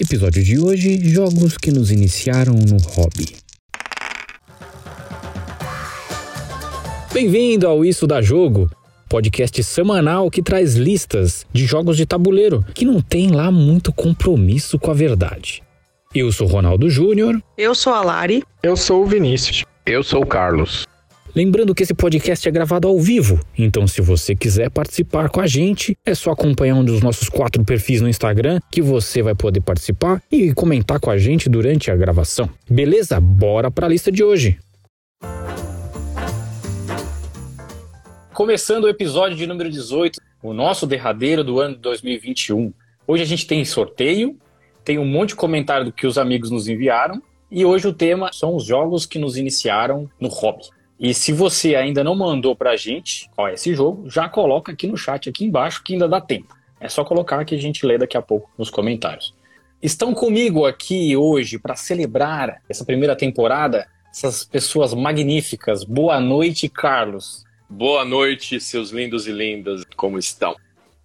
Episódio de hoje: Jogos que nos iniciaram no hobby. Bem-vindo ao Isso da Jogo, podcast semanal que traz listas de jogos de tabuleiro que não tem lá muito compromisso com a verdade. Eu sou Ronaldo Júnior. Eu sou a Lari. Eu sou o Vinícius. Eu sou o Carlos. Lembrando que esse podcast é gravado ao vivo, então se você quiser participar com a gente, é só acompanhar um dos nossos quatro perfis no Instagram que você vai poder participar e comentar com a gente durante a gravação. Beleza? Bora para a lista de hoje. Começando o episódio de número 18, o nosso derradeiro do ano de 2021. Hoje a gente tem sorteio, tem um monte de comentário do que os amigos nos enviaram, e hoje o tema são os jogos que nos iniciaram no hobby. E se você ainda não mandou pra gente qual é esse jogo, já coloca aqui no chat aqui embaixo que ainda dá tempo. É só colocar que a gente lê daqui a pouco nos comentários. Estão comigo aqui hoje para celebrar essa primeira temporada essas pessoas magníficas. Boa noite, Carlos. Boa noite, seus lindos e lindas. Como estão?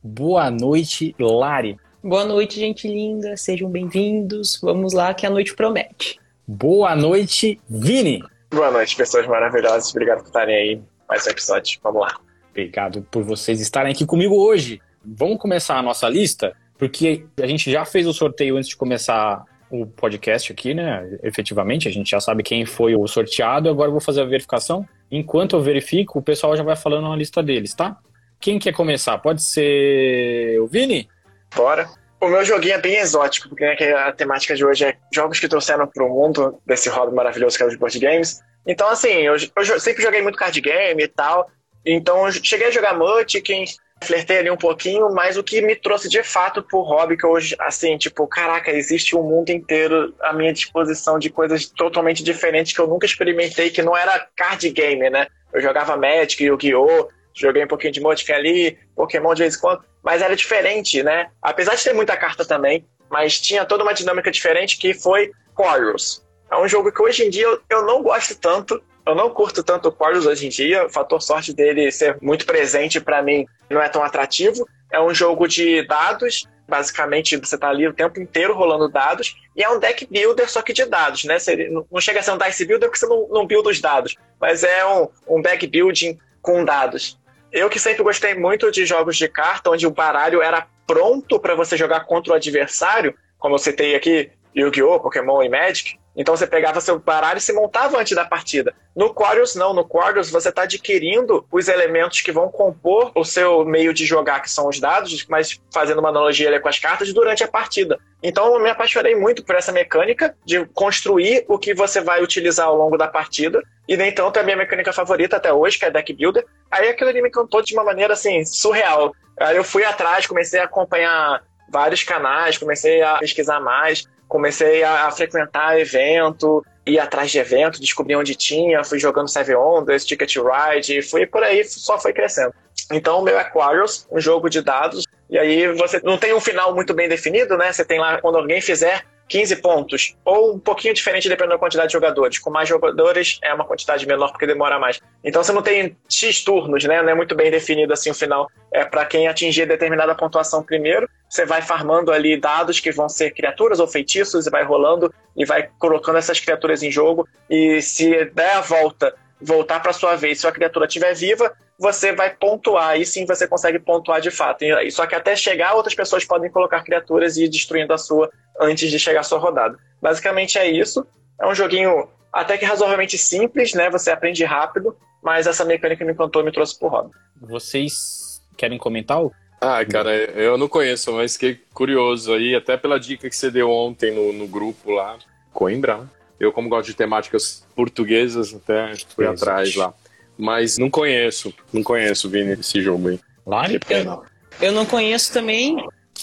Boa noite, Lari. Boa noite, gente linda. Sejam bem-vindos. Vamos lá que a noite promete. Boa noite, Vini. Boa noite, pessoas maravilhosas. Obrigado por estarem aí. Mais um episódio. Vamos lá. Obrigado por vocês estarem aqui comigo hoje. Vamos começar a nossa lista, porque a gente já fez o sorteio antes de começar o podcast aqui, né? Efetivamente, a gente já sabe quem foi o sorteado. Agora eu vou fazer a verificação. Enquanto eu verifico, o pessoal já vai falando na lista deles, tá? Quem quer começar? Pode ser o Vini? Bora. O meu joguinho é bem exótico, porque né, a temática de hoje é jogos que trouxeram para o mundo desse hobby maravilhoso que é os board games. Então, assim, eu, eu sempre joguei muito card game e tal. Então, cheguei a jogar Munchkin, flertei ali um pouquinho, mas o que me trouxe de fato pro hobby, que hoje, assim, tipo, caraca, existe um mundo inteiro à minha disposição de coisas totalmente diferentes que eu nunca experimentei, que não era card game, né? Eu jogava Magic, Yu-Gi-Oh!, joguei um pouquinho de Munchkin ali, Pokémon de vez em quando, mas era diferente, né? Apesar de ter muita carta também, mas tinha toda uma dinâmica diferente que foi Quarrels. É um jogo que hoje em dia eu, eu não gosto tanto, eu não curto tanto o Quarrels hoje em dia, o fator sorte dele ser muito presente para mim não é tão atrativo. É um jogo de dados, basicamente você tá ali o tempo inteiro rolando dados, e é um deck builder só que de dados, né? Você, não chega a ser um dice builder porque você não, não builda os dados, mas é um, um deck building com dados. Eu que sempre gostei muito de jogos de carta, onde o baralho era pronto para você jogar contra o adversário, como eu citei aqui, Yu-Gi-Oh!, Pokémon e Magic. Então você pegava seu baralho e se montava antes da partida. No Quarters, não. No Quarters, você está adquirindo os elementos que vão compor o seu meio de jogar, que são os dados, mas fazendo uma analogia com as cartas, durante a partida. Então eu me apaixonei muito por essa mecânica de construir o que você vai utilizar ao longo da partida. E nem tanto é a minha mecânica favorita até hoje, que é Deck Builder. Aí aquilo ali me encantou de uma maneira assim, surreal. Aí eu fui atrás, comecei a acompanhar vários canais, comecei a pesquisar mais comecei a, a, frequentar evento, ir atrás de evento, descobrir onde tinha, fui jogando Seven Wonders, Ticket Ride, fui por aí, só foi crescendo. Então, meu Aquarius, um jogo de dados, e aí você não tem um final muito bem definido, né? Você tem lá, quando alguém fizer 15 pontos, ou um pouquinho diferente dependendo da quantidade de jogadores. Com mais jogadores é uma quantidade menor porque demora mais. Então você não tem X turnos, né? Não é muito bem definido assim o final. É para quem atingir determinada pontuação primeiro. Você vai farmando ali dados que vão ser criaturas ou feitiços e vai rolando e vai colocando essas criaturas em jogo. E se der a volta, voltar para sua vez, se a criatura estiver viva, você vai pontuar. Aí sim você consegue pontuar de fato. Só que até chegar, outras pessoas podem colocar criaturas e ir destruindo a sua antes de chegar a sua rodada. Basicamente é isso. É um joguinho até que razoavelmente simples, né? Você aprende rápido, mas essa mecânica me encantou e me trouxe pro hobby. Vocês querem comentar? Ah, cara, eu não conheço, mas fiquei curioso aí, até pela dica que você deu ontem no, no grupo lá. Coimbra? Eu, como gosto de temáticas portuguesas, até fui atrás lá. Mas não conheço, não conheço, Vini, esse jogo aí. Lari? Eu, eu não conheço também,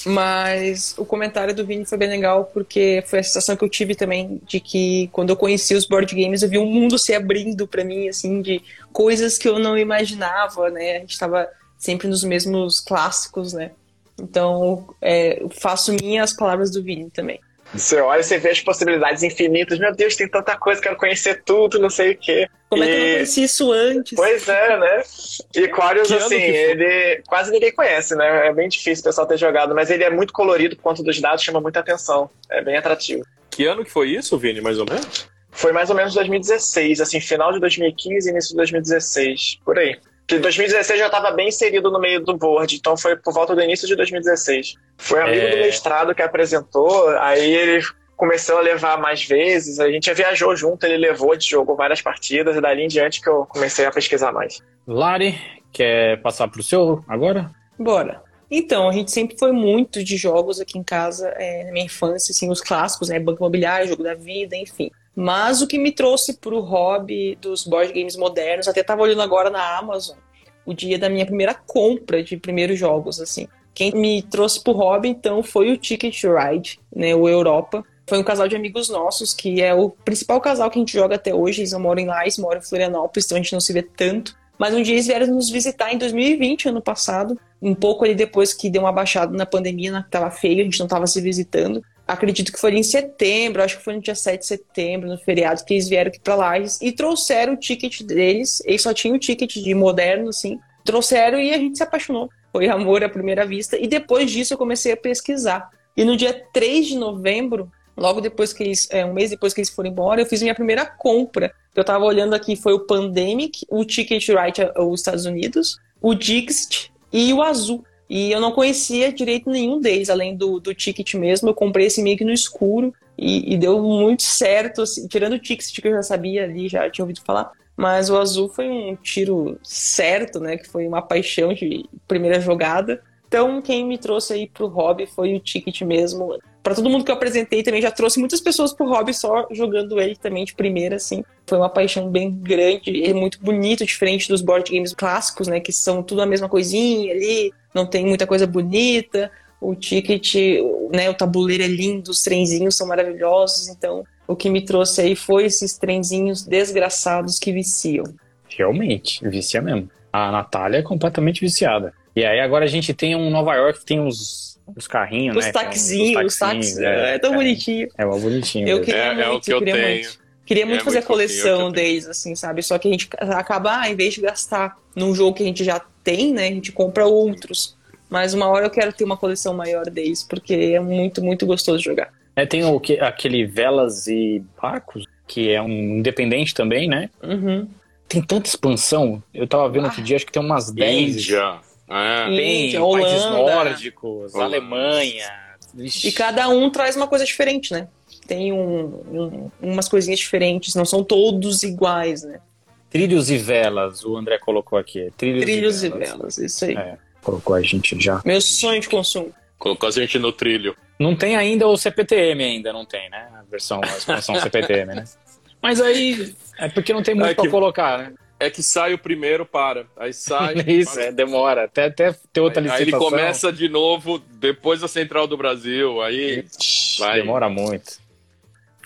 mas o comentário do Vini foi bem legal, porque foi a sensação que eu tive também de que quando eu conheci os board games, eu vi um mundo se abrindo para mim, assim, de coisas que eu não imaginava, né? A gente tava sempre nos mesmos clássicos, né? Então, é, faço minhas palavras do Vini também. Você olha e você vê as possibilidades infinitas. Meu Deus, tem tanta coisa, quero conhecer tudo, não sei o quê. Como e... é que eu não conheci isso antes? Pois é, né? E Quarius, assim, ele quase ninguém conhece, né? É bem difícil o pessoal ter jogado, mas ele é muito colorido por conta dos dados, chama muita atenção. É bem atrativo. Que ano que foi isso, Vini, mais ou menos? Foi mais ou menos 2016, assim, final de 2015 início de 2016, por aí. Que 2016 já estava bem inserido no meio do board, então foi por volta do início de 2016. Foi amigo é... do mestrado que apresentou, aí ele começou a levar mais vezes, a gente viajou junto, ele levou de jogo várias partidas, e dali em diante que eu comecei a pesquisar mais. Lari, quer passar para o seu agora? Bora. Então, a gente sempre foi muito de jogos aqui em casa, é, na minha infância, assim, os clássicos, né? Banco Imobiliário, Jogo da Vida, enfim. Mas o que me trouxe para o hobby dos board games modernos, até estava olhando agora na Amazon, o dia da minha primeira compra de primeiros jogos, assim. Quem me trouxe para o hobby, então, foi o Ticket Ride, né, o Europa. Foi um casal de amigos nossos, que é o principal casal que a gente joga até hoje. Eles não moram em Lais, moram em Florianópolis, então a gente não se vê tanto. Mas um dia eles vieram nos visitar em 2020, ano passado, um pouco ali depois que deu uma baixada na pandemia, que tava feio, a gente não tava se visitando acredito que foi em setembro, acho que foi no dia 7 de setembro, no feriado, que eles vieram aqui pra Lages e trouxeram o ticket deles. Eles só tinham o ticket de moderno, assim. Trouxeram e a gente se apaixonou. Foi amor à primeira vista. E depois disso eu comecei a pesquisar. E no dia 3 de novembro, logo depois que eles, é, um mês depois que eles foram embora, eu fiz minha primeira compra. Eu tava olhando aqui, foi o Pandemic, o Ticket Right aos Estados Unidos, o Dixit e o Azul. E eu não conhecia direito nenhum deles, além do, do ticket mesmo. Eu comprei esse meio que no escuro e, e deu muito certo. Assim, tirando o ticket que eu já sabia ali, já tinha ouvido falar. Mas o azul foi um tiro certo, né? Que foi uma paixão de primeira jogada. Então, quem me trouxe aí pro hobby foi o Ticket mesmo. Para todo mundo que eu apresentei também, já trouxe muitas pessoas pro hobby só jogando ele também de primeira, assim. Foi uma paixão bem grande. Ele é muito bonito, diferente dos board games clássicos, né? Que são tudo a mesma coisinha ali, não tem muita coisa bonita. O ticket, né? O tabuleiro é lindo, os trenzinhos são maravilhosos. Então, o que me trouxe aí foi esses trenzinhos desgraçados que viciam. Realmente, vicia mesmo. A Natália é completamente viciada. E aí agora a gente tem um Nova York que tem uns, uns carrinhos, os né? Taxinhos, os taxinhos, é, é, tão é, bonitinho. É, é bonitinho. Eu queria é, muito, é o que eu, queria tenho. muito. Queria muito é fazer muito a coleção deles, assim, sabe? Só que a gente acaba, ah, em vez de gastar num jogo que a gente já tem, né? A gente compra outros. Mas uma hora eu quero ter uma coleção maior deles, porque é muito, muito gostoso jogar. É, tem o que, aquele Velas e Barcos, que é um independente também, né? Uhum. Tem tanta expansão. Eu tava vendo ah. outro dia, acho que tem umas 10. Índia. É. Bem, Holanda, países nórdicos, Holanda. Alemanha. E cada um traz uma coisa diferente, né? Tem um, um, umas coisinhas diferentes, não são todos iguais, né? Trilhos e velas, o André colocou aqui. Trilhos, Trilhos e, velas. e, velas. isso aí. É, colocou a gente já. Meu sonho de consumo. Colocou a gente no trilho. Não tem ainda o CPTM ainda, não tem, né? A versão, a expansão CPTM, né? Mas aí é porque não tem muito é que... pra colocar, né? é que sai o primeiro, para. Aí sai. Isso, para. é, demora. Até, até ter outra aí, licitação. Aí ele começa de novo depois da Central do Brasil. Aí. Vai. Demora muito.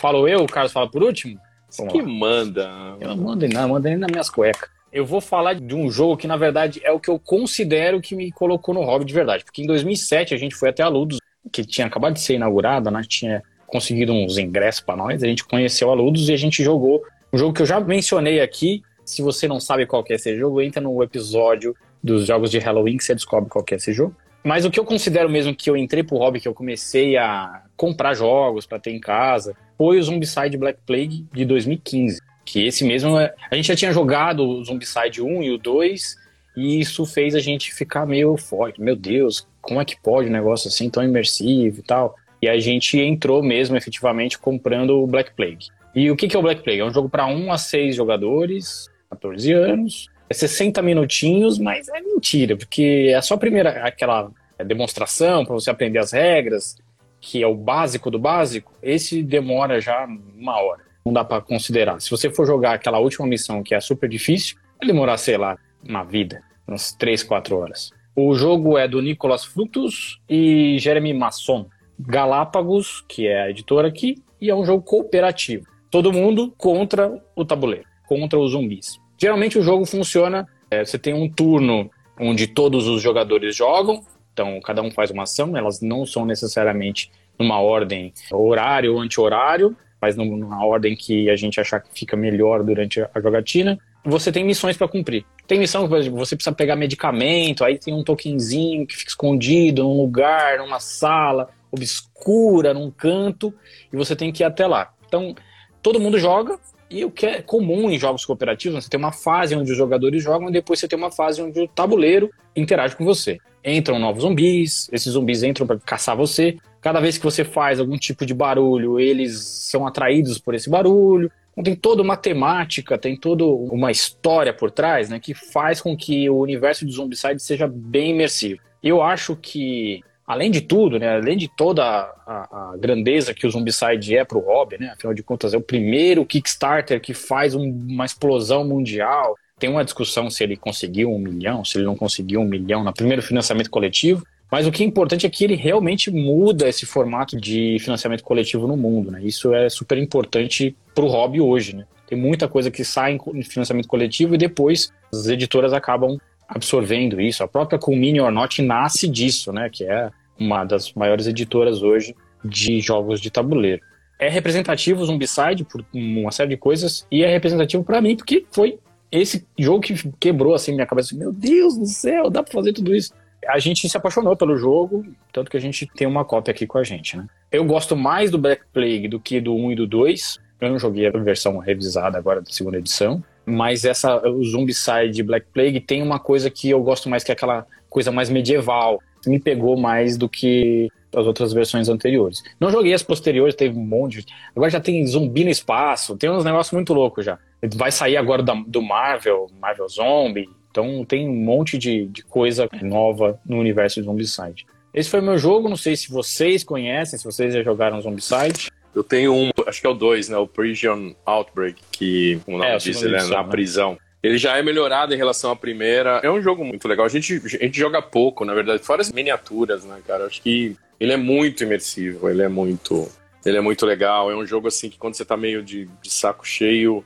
Falo eu, o Carlos fala por último? Vamos que lá. manda. Eu não mando nada, mando nem nas minhas cuecas. Eu vou falar de um jogo que, na verdade, é o que eu considero que me colocou no hobby de verdade. Porque em 2007 a gente foi até a Ludus, que tinha acabado de ser inaugurada, né? Tinha conseguido uns ingressos para nós. A gente conheceu a Ludus e a gente jogou um jogo que eu já mencionei aqui, se você não sabe qual é esse jogo, entra no episódio dos jogos de Halloween que você descobre qual é esse jogo. Mas o que eu considero mesmo que eu entrei pro hobby, que eu comecei a comprar jogos para ter em casa, foi o Zombicide Black Plague de 2015. Que esse mesmo, é, a gente já tinha jogado o Zombicide 1 e o 2, e isso fez a gente ficar meio forte. Meu Deus, como é que pode um negócio assim tão imersivo e tal? E a gente entrou mesmo efetivamente comprando o Black Plague. E o que é o Black Plague? É um jogo para 1 a 6 jogadores, 14 anos. É 60 minutinhos, mas é mentira, porque é só a primeira, aquela demonstração para você aprender as regras, que é o básico do básico, esse demora já uma hora. Não dá para considerar. Se você for jogar aquela última missão, que é super difícil, vai demorar, sei lá, uma vida, umas 3, 4 horas. O jogo é do Nicolas Frutos e Jeremy Masson. Galápagos, que é a editora aqui, e é um jogo cooperativo. Todo mundo contra o tabuleiro, contra os zumbis. Geralmente o jogo funciona, é, você tem um turno onde todos os jogadores jogam, então cada um faz uma ação, elas não são necessariamente numa ordem horário ou anti-horário, mas numa ordem que a gente achar que fica melhor durante a jogatina. Você tem missões para cumprir. Tem missão que você precisa pegar medicamento, aí tem um tokenzinho que fica escondido num lugar, numa sala obscura, num canto, e você tem que ir até lá. Então, todo mundo joga, e o que é comum em jogos cooperativos, você tem uma fase onde os jogadores jogam e depois você tem uma fase onde o tabuleiro interage com você. Entram novos zumbis, esses zumbis entram para caçar você. Cada vez que você faz algum tipo de barulho, eles são atraídos por esse barulho. Então, tem toda uma temática, tem toda uma história por trás, né, que faz com que o universo de Zombicide seja bem imersivo. Eu acho que além de tudo, né, além de toda a, a, grandeza que o Zombicide é para o hobby, né, afinal de contas é o primeiro Kickstarter que faz um, uma explosão mundial. Tem uma discussão se ele conseguiu um milhão, se ele não conseguiu um milhão no primeiro financiamento coletivo. Mas o que é importante é que ele realmente muda esse formato de financiamento coletivo no mundo. Né? Isso é super importante para o hobby hoje. Né? Tem muita coisa que sai em financiamento coletivo e depois as editoras acabam absorvendo isso. A própria Culmini or Not nasce disso, né? Que é uma das maiores editoras hoje de jogos de tabuleiro. É representativo o Zombicide por uma série de coisas e é representativo para mim porque foi esse jogo que quebrou assim minha cabeça. Meu Deus do céu, dá para fazer tudo isso. A gente se apaixonou pelo jogo, tanto que a gente tem uma cópia aqui com a gente, né? Eu gosto mais do Black Plague do que do 1 e do 2. Eu não joguei a versão revisada agora da segunda edição, mas essa o Zombicide Black Plague tem uma coisa que eu gosto mais que é aquela coisa mais medieval, me pegou mais do que as outras versões anteriores. Não joguei as posteriores, teve um monte. Agora já tem zumbi no espaço, tem uns negócios muito loucos já. Vai sair agora do Marvel, Marvel Zombie. Então tem um monte de, de coisa nova no universo de Zombicide. Esse foi meu jogo, não sei se vocês conhecem, se vocês já jogaram Zombicide. Eu tenho um, acho que é o 2, né? O Prison Outbreak, que, como o nome é, diz, ele é na né? prisão. Ele já é melhorado em relação à primeira. É um jogo muito legal. A gente, a gente joga pouco, na verdade, fora as miniaturas, né, cara? Acho que ele é muito imersivo, ele é muito. Ele é muito legal. É um jogo assim que quando você tá meio de, de saco cheio.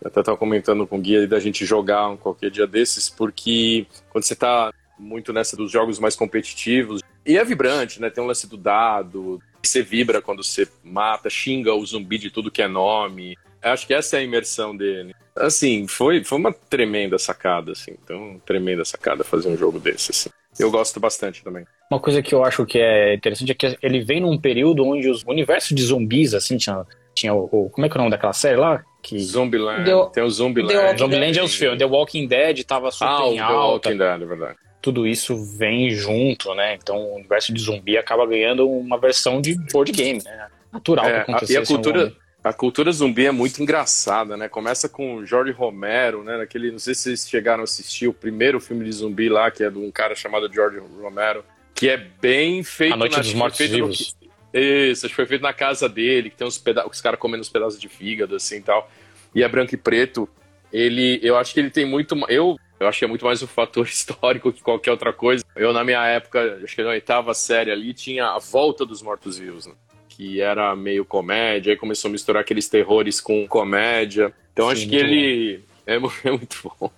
Eu até tava comentando com o guia da gente jogar um qualquer dia desses, porque quando você tá muito nessa dos jogos mais competitivos. E é vibrante, né? Tem um lance do dado, você vibra quando você mata, xinga o zumbi de tudo que é nome. Acho que essa é a imersão dele. Assim, foi, foi uma tremenda sacada, assim. Então, tremenda sacada fazer um jogo desse, assim. Eu gosto bastante também. Uma coisa que eu acho que é interessante é que ele vem num período onde os universos de zumbis, assim, tinha, tinha o, o Como é que é o nome daquela série lá? Que... Zombieland. The, tem o Zombieland. Zombieland é os filmes. The Walking Dead tava super ah, em alta. The Walking Dead, é verdade. Tudo isso vem junto, né? Então o universo de zumbi acaba ganhando uma versão de board game, né? Natural é. E a cultura a cultura zumbi é muito engraçada, né? Começa com o Jorge Romero, né? Naquele, não sei se vocês chegaram a assistir o primeiro filme de zumbi lá, que é de um cara chamado Jorge Romero, que é bem feito. A Noite na, dos Mortos Vivos. No, isso, acho que foi feito na casa dele, que tem uns pedaços, os caras comendo uns pedaços de fígado, assim, e tal. E é branco e preto. Ele, eu acho que ele tem muito, eu eu acho que é muito mais um fator histórico que qualquer outra coisa. Eu, na minha época, acho que na oitava série ali, tinha a volta dos mortos-vivos, né? que era meio comédia, aí começou a misturar aqueles terrores com comédia. Então Sim, acho que ele é, é, muito bom.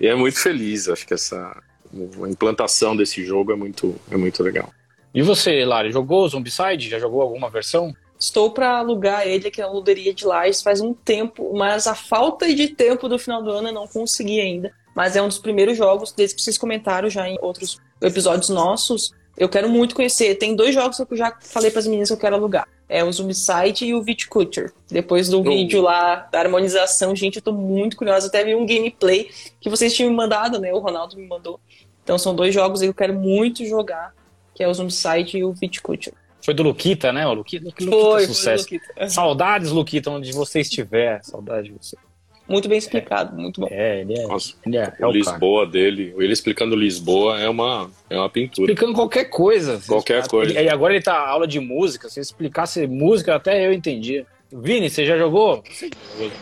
E é muito feliz, acho que essa a implantação desse jogo é muito, é muito legal. E você, Lari, jogou Zombicide? Já jogou alguma versão? Estou para alugar ele aqui na luderia de Lages faz um tempo, mas a falta de tempo do final do ano eu não consegui ainda. Mas é um dos primeiros jogos, desde que vocês comentaram já em outros episódios nossos, eu quero muito conhecer. Tem dois jogos que eu já falei para as meninas que eu quero alugar. É o Zombicide e o Viticulture. Depois do oh. vídeo lá da harmonização, gente, eu tô muito curiosa. Até vi um gameplay que vocês tinham me mandado, né? O Ronaldo me mandou. Então são dois jogos que eu quero muito jogar, que é o Zombicide e o Viticulture. Foi do Luquita, né? O Luquita, Luquita foi, sucesso. Foi Luquita. Saudades, Luquita, onde você estiver. Saudade de você. Muito bem explicado, é, muito bom. É, ele é. Nossa, ele é, é o Lisboa cara. dele, ele explicando Lisboa é uma, é uma pintura. Explicando qualquer coisa. Qualquer coisa. E agora ele tá aula de música. Se explicasse música, até eu entendia. Vini, você já jogou?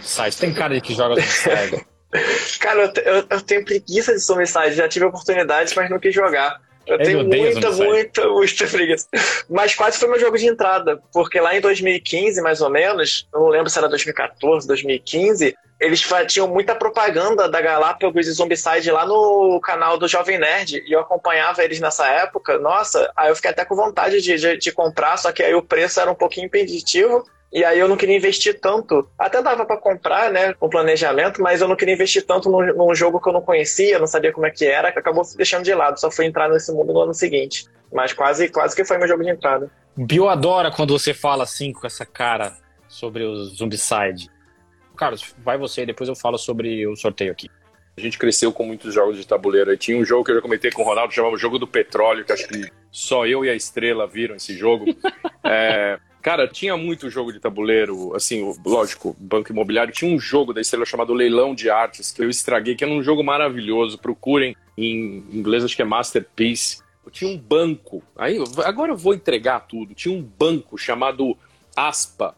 Sai, tem cara de que joga Cara, eu, eu, eu, tenho preguiça de Zombicide, já tive oportunidades, mas não quis jogar. Eu Ele tenho odeia muita, muita, muita preguiça. Mas quase foi meu jogo de entrada, porque lá em 2015, mais ou menos, eu não lembro se era 2014, 2015, eles tinham muita propaganda da Galápagos e Zombicide lá no canal do Jovem Nerd, e eu acompanhava eles nessa época. Nossa, aí eu fiquei até com vontade de, de, de comprar, só que aí o preço era um pouquinho impeditivo. E aí eu não queria investir tanto. Até dava pra comprar, né, com planejamento, mas eu não queria investir tanto num, num jogo que eu não conhecia, não sabia como é que era, que acabou se deixando de lado. Só fui entrar nesse mundo no ano seguinte. Mas quase, quase que foi meu jogo de entrada. Bio adora quando você fala assim com essa cara sobre o Zombicide. Carlos, vai você, depois eu falo sobre o sorteio aqui. A gente cresceu com muitos jogos de tabuleiro. Aí tinha um jogo que eu já comentei com o Ronaldo, chamava Jogo do Petróleo, que acho que só eu e a Estrela viram esse jogo. É, cara, tinha muito jogo de tabuleiro, assim, lógico, Banco Imobiliário. Tinha um jogo da Estrela chamado Leilão de Artes, que eu estraguei, que era um jogo maravilhoso. Procurem, em inglês acho que é Masterpiece. Tinha um banco, aí agora eu vou entregar tudo. Tinha um banco chamado Aspa,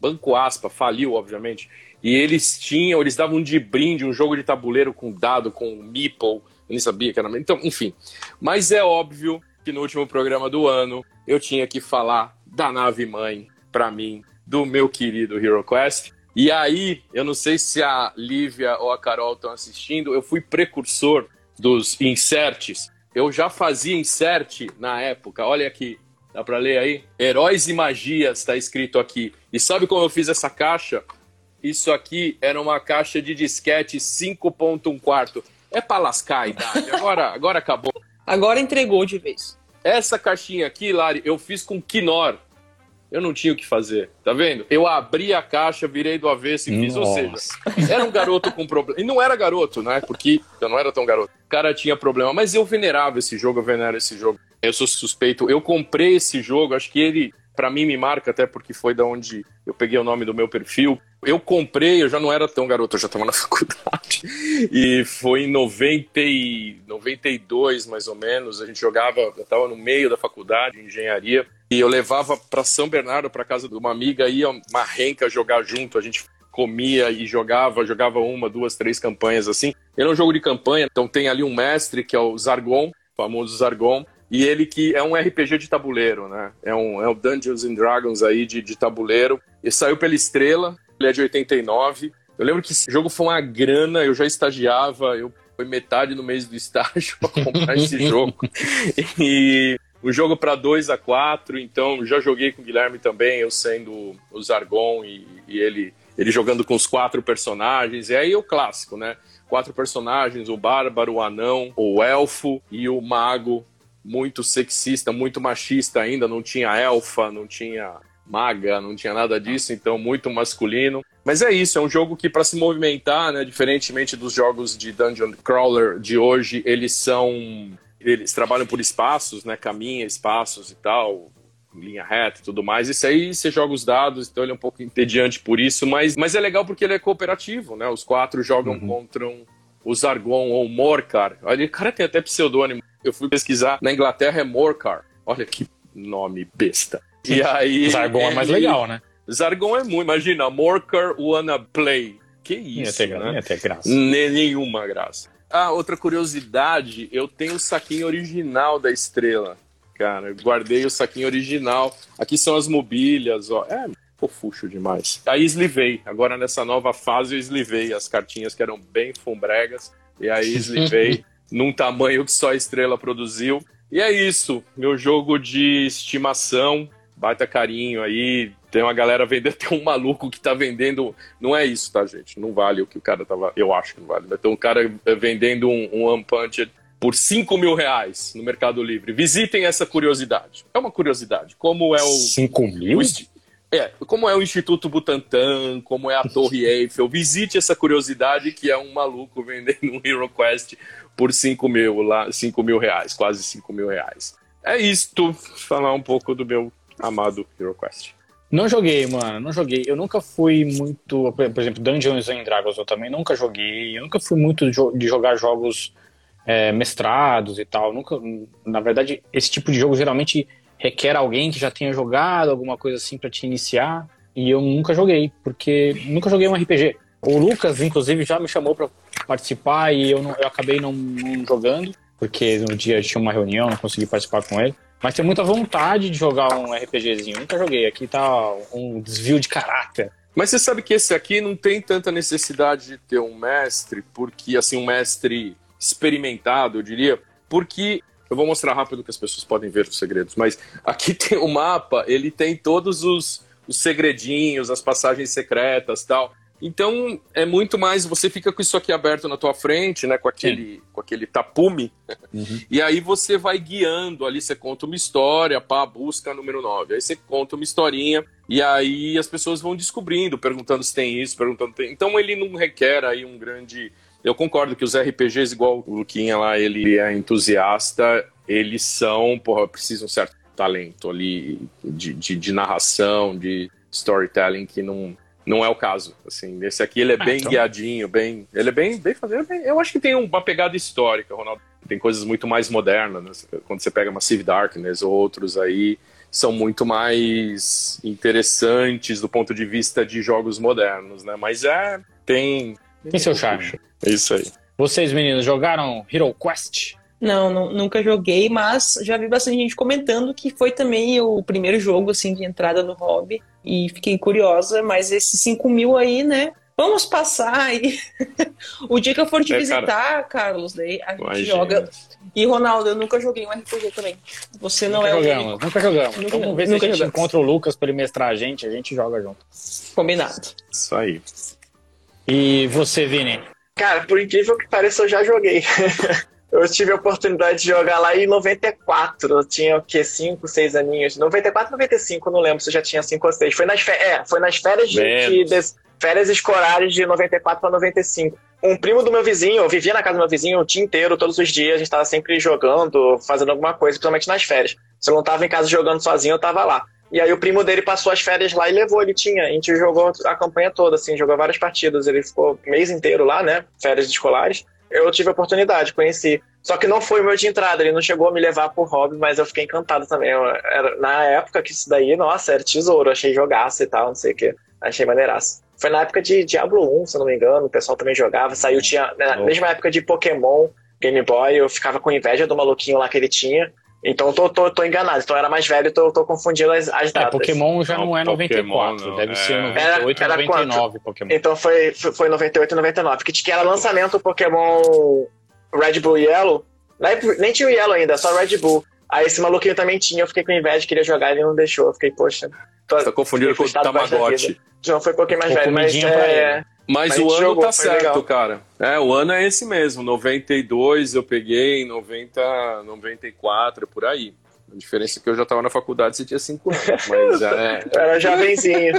Banco Aspa, faliu, obviamente. E eles tinham, eles davam de brinde um jogo de tabuleiro com dado, com meeple. Eu nem sabia que era. Então, enfim. Mas é óbvio que no último programa do ano eu tinha que falar da nave mãe, pra mim, do meu querido Hero Quest. E aí, eu não sei se a Lívia ou a Carol estão assistindo, eu fui precursor dos inserts. Eu já fazia insert na época. Olha aqui, dá pra ler aí? Heróis e Magias, tá escrito aqui. E sabe como eu fiz essa caixa? Isso aqui era uma caixa de disquete 5.1 quarto. É pra lascar a idade. Agora, agora acabou. Agora entregou de vez. Essa caixinha aqui, Lari, eu fiz com Knorr. Eu não tinha o que fazer, tá vendo? Eu abri a caixa, virei do avesso e fiz, ou seja, Nossa. era um garoto com problema. E não era garoto, né? Porque eu não era tão garoto. O cara tinha problema, mas eu venerava esse jogo, eu venero esse jogo. Eu sou suspeito. Eu comprei esse jogo, acho que ele, pra mim, me marca até porque foi da onde eu peguei o nome do meu perfil. Eu comprei, eu já não era tão garoto, eu já estava na faculdade. E foi em 90 e 92, mais ou menos. A gente jogava, eu estava no meio da faculdade, de engenharia. E eu levava para São Bernardo, para casa de uma amiga, ia uma renca jogar junto. A gente comia e jogava, jogava uma, duas, três campanhas assim. Ele é um jogo de campanha, então tem ali um mestre que é o Zargon, o famoso Zargon, e ele que é um RPG de tabuleiro, né? É um, é o Dungeons and Dragons aí de, de tabuleiro. E saiu pela Estrela, ele é de 89. Eu lembro que esse jogo foi uma grana, eu já estagiava, eu foi metade no mês do estágio para comprar esse jogo. E o jogo para 2 a 4, então já joguei com o Guilherme também, eu sendo o Zargon e, e ele, ele jogando com os quatro personagens. E aí o clássico, né? Quatro personagens, o bárbaro, o anão, o elfo e o mago. Muito sexista, muito machista ainda, não tinha elfa, não tinha maga, não tinha nada disso, então muito masculino. Mas é isso, é um jogo que para se movimentar, né, diferentemente dos jogos de dungeon crawler de hoje, eles são eles trabalham por espaços, né, caminha espaços e tal, linha reta e tudo mais. Isso aí você joga os dados, então ele é um pouco entediante por isso, mas, mas é legal porque ele é cooperativo, né? Os quatro jogam Uhum. contra um, o Zargon ou o Morcar. Olha, o cara tem até pseudônimo. Eu fui pesquisar, na Inglaterra é Morcar. Olha que nome besta. E aí. Zargon é mais legal, né? Zargon é muito. Imagina, Morcar wanna play. Que Ia isso, ter, né? ia ter graça. Ne- Nenhuma graça. Ah, outra curiosidade, eu tenho o saquinho original da estrela. Cara, eu guardei o saquinho original. Aqui são as mobílias, ó. É fofucho demais. Aí eslivei. Agora nessa nova fase eu eslivei as cartinhas que eram bem fumbregas. E aí eslivei num tamanho que só a estrela produziu. E é isso. Meu jogo de estimação. Baita carinho aí. Tem uma galera vendendo, tem um maluco que tá vendendo. Não é isso, tá, gente? Não vale o que o cara tava. Eu acho que não vale. Mas tem um cara eh, vendendo um, um Unpunched por 5 mil reais no Mercado Livre. Visitem essa curiosidade. É uma curiosidade. Como é o. 5 mil? o é, como é o Instituto Butantan, como é a Torre Eiffel, visite essa curiosidade que é um maluco vendendo um Hero Quest por 5 mil, lá, 5 mil reais, quase 5 mil reais. É isto, falar um pouco do meu amado Hero Quest. Não joguei, mano, não joguei. Eu nunca fui muito, por exemplo, Dungeons and Dragons eu também nunca joguei. Eu nunca fui muito de jogar jogos é, mestrados e tal. Nunca, na verdade, esse tipo de jogo geralmente requer alguém que já tenha jogado alguma coisa assim pra te iniciar. E eu nunca joguei, porque nunca joguei um RPG. O Lucas, inclusive, já me chamou pra participar e eu, não- eu acabei não, não jogando. porque no dia tinha uma reunião, não consegui participar com ele. Mas tenho muita vontade de jogar um RPGzinho. Nunca joguei. Aqui tá um desvio de caráter. Mas você sabe que esse aqui não tem tanta necessidade de ter um mestre, porque, assim, um mestre experimentado, eu diria, porque eu vou mostrar rápido que as pessoas podem ver os segredos, mas aqui tem o mapa, ele tem todos os, os segredinhos, as passagens secretas tal. Então é muito mais, você fica com isso aqui aberto na tua frente, né? Com aquele, com aquele tapume, uhum. e aí você vai guiando ali, você conta uma história, pá, busca número 9. Aí você conta uma historinha, e aí as pessoas vão descobrindo, perguntando se tem isso, perguntando se tem. Então ele não requer aí um grande. Eu concordo que os RPGs, igual o Luquinha lá, ele é entusiasta, eles são, porra, precisam um certo talento ali de, de, de narração, de storytelling que não não é o caso. Assim, esse aqui ele é ah, bem então... guiadinho, bem, ele é bem, bem fazer. Eu acho que tem uma pegada histórica, Ronaldo. Tem coisas muito mais modernas. Né? Quando você pega Massive Darkness ou outros aí, são muito mais interessantes do ponto de vista de jogos modernos, né? Mas é tem tem seu charme. É isso aí. Vocês meninos jogaram Hero Quest? Não, não, nunca joguei, mas já vi bastante gente comentando que foi também o primeiro jogo assim de entrada no hobby e fiquei curiosa, mas esses 5 mil aí, né? Vamos passar aí. o dia que eu for te é, visitar, cara, Carlos, daí a gente imagina. joga. E Ronaldo, eu nunca joguei um RPG também. Você não nunca é jogamos, o Nunca jogamos. Nunca, Vamos ver se a gente jogamos. encontra o Lucas para ele mestrar a gente, a gente joga junto. Combinado. Isso aí. E você, Vini? Cara, por incrível que pareça, eu já joguei. Eu tive a oportunidade de jogar lá em 94. Eu tinha o quê? 5, 6 aninhos. 94, 95, não lembro se eu já tinha 5 ou 6. Foi nas, férias, é, foi nas férias de, de, férias escolares de 94 para 95. Um primo do meu vizinho, eu vivia na casa do meu vizinho o dia inteiro, todos os dias, a gente estava sempre jogando, fazendo alguma coisa, principalmente nas férias. Se eu não estava em casa jogando sozinho, eu estava lá. E aí o primo dele passou as férias lá e levou, ele tinha. A gente jogou a campanha toda, assim, jogou várias partidas. Ele ficou o mês inteiro lá, né? Férias escolares eu tive a oportunidade, conheci. Só que não foi o meu de entrada, ele não chegou a me levar por hobby, mas eu fiquei encantado também. Eu, era, na época que isso daí, nossa, era tesouro, achei jogaço e tal, não sei o que. Achei maneiraço. Foi na época de Diablo 1, se não me engano, o pessoal também jogava. Saiu, tinha. Na mesma época de Pokémon, Game Boy, eu ficava com inveja do maluquinho lá que ele tinha. Então tô, tô, tô enganado. Então eu era mais velho, tô, tô confundindo as, as é, datas. É, Pokémon já não, não é 94, Pokémon, deve é... ser 98 era, era 99 Pokémon. Então foi, foi 98 e 99, que, que era lançamento Pokémon Red Bull Yellow. Nem tinha o Yellow ainda, só Red Bull. Aí esse maluquinho também tinha, eu fiquei com inveja, queria jogar, ele não deixou. Eu fiquei, poxa. Tô, tá confundindo com o Tamagotchi. Não, foi um pouquinho mais velho, mas. É... Mas, mas o ano jogou, tá certo, legal. cara. É, o ano é esse mesmo. 92 eu peguei, 90, 94, por aí. A diferença é que eu já estava na faculdade e tinha 5 anos, mas é... Era jovenzinho.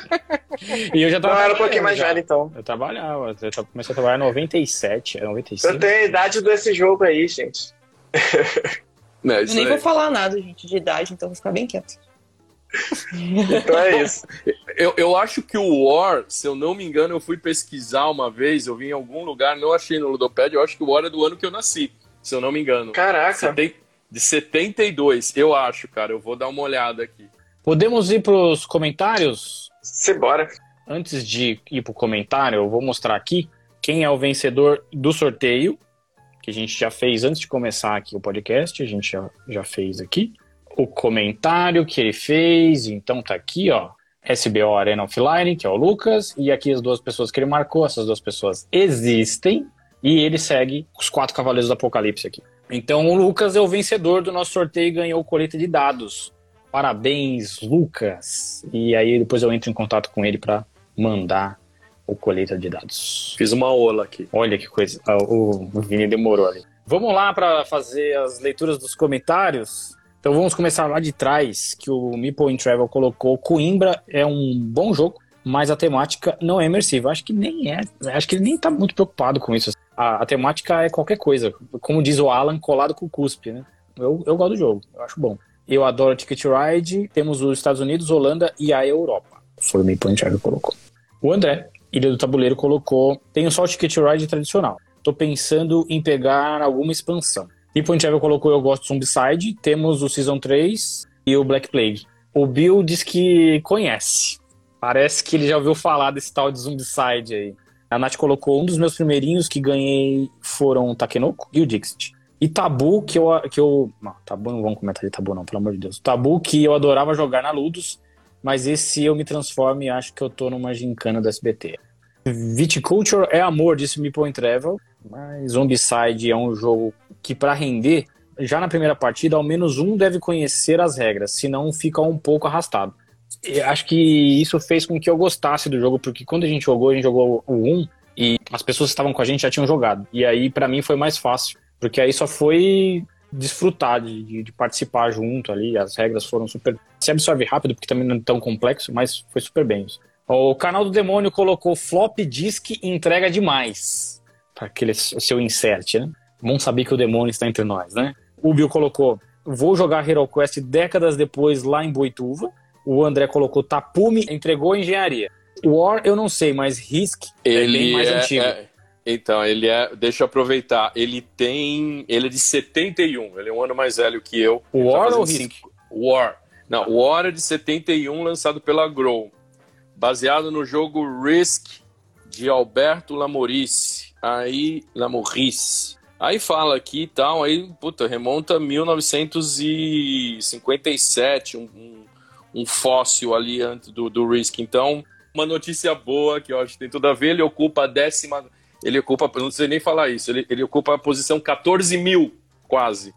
e eu já tava. Não, era um pouquinho mais velho, então. Eu trabalhava, eu comecei a trabalhar em 97, é 95. Eu tenho a idade desse jogo aí, gente. Não, eu nem vou falar nada, gente, de idade, então vou ficar bem quieto. então é isso. Eu, eu acho que o War, se eu não me engano, eu fui pesquisar uma vez, eu vi em algum lugar, não achei no Ludopad, eu acho que o War é do ano que eu nasci, se eu não me engano. Caraca. De 72, eu acho, cara. Eu vou dar uma olhada aqui. Podemos ir para os comentários? Simbora. Antes de ir para o comentário, eu vou mostrar aqui quem é o vencedor do sorteio, que a gente já fez antes de começar aqui o podcast, a gente já, já fez aqui. O comentário que ele fez, então tá aqui, ó. SBO Arena Offline, que é o Lucas, e aqui as duas pessoas que ele marcou, essas duas pessoas existem, e ele segue os quatro cavaleiros do Apocalipse aqui. Então o Lucas é o vencedor do nosso sorteio e ganhou coleta de dados. Parabéns, Lucas. E aí depois eu entro em contato com ele para mandar o coleta de dados. Fiz uma ola aqui. Olha que coisa. Ah, o Vini demorou ali. Vamos lá para fazer as leituras dos comentários. Então vamos começar lá de trás, que o Meeple in Travel colocou. Coimbra é um bom jogo, mas a temática não é imersiva. Acho que nem é. Acho que ele nem tá muito preocupado com isso a, a, temática é qualquer coisa. Como diz o Alan, colado com o cuspe, né? Eu, eu gosto do jogo, eu acho bom. Eu adoro Ticket Ride, temos os Estados Unidos, Holanda e a Europa. Foi o Maypoint que colocou. O André, Ilha do Tabuleiro, colocou: tenho só o Ticket Ride tradicional. Tô pensando em pegar alguma expansão. E Travel colocou Eu Gosto Zombicide, temos o Season 3 e o Black Plague. O Bill diz que conhece. Parece que ele já ouviu falar desse tal de Zombicide aí. A Nath colocou um dos meus primeirinhos que ganhei foram o Takenoko e o Dixit. E Tabu, que eu. Que eu não, Tabu não vamos comentar de Tabu, não, pelo amor de Deus. Tabu, que eu adorava jogar na Ludus, mas esse eu me transformo e acho que eu tô numa gincana do SBT. Viticulture é amor, disse Me Point Travel, mas Zombicide é um jogo que, para render, já na primeira partida, ao menos um deve conhecer as regras, senão fica um pouco arrastado. Eu acho que isso fez com que eu gostasse do jogo, porque quando a gente jogou, a gente jogou o 1 e as pessoas que estavam com a gente já tinham jogado. E aí, para mim, foi mais fácil, porque aí só foi desfrutar de, de, participar junto ali, as regras foram super. Se absorve rápido, porque também não é tão complexo, mas foi super bem isso. O canal do Demônio colocou flop disk entrega demais. Para aquele seu insert, né? Bom saber que o demônio está entre nós, né? O Bill colocou: Vou jogar Hero Quest décadas depois lá em Boituva. O André colocou Tapume, entregou engenharia. War eu não sei, mas Risk ele é bem mais é, antigo. É, então, ele é. Deixa eu aproveitar. Ele tem. Ele é de 71. Ele é um ano mais velho que eu. Tá War ou fazendo Risk? cinco- War. Não, War é de 71, lançado pela Grow. Baseado no jogo Risk de Alberto Lamorice. Aí. Lamorice. Aí fala aqui e tal, aí, puta, remonta a 1957, um, um, um fóssil ali antes do, do Risk. Então, uma notícia boa que eu acho que tem tudo a ver, ele ocupa a décima. Ele ocupa, não sei nem falar isso, ele, ele ocupa a posição 14 mil, quase.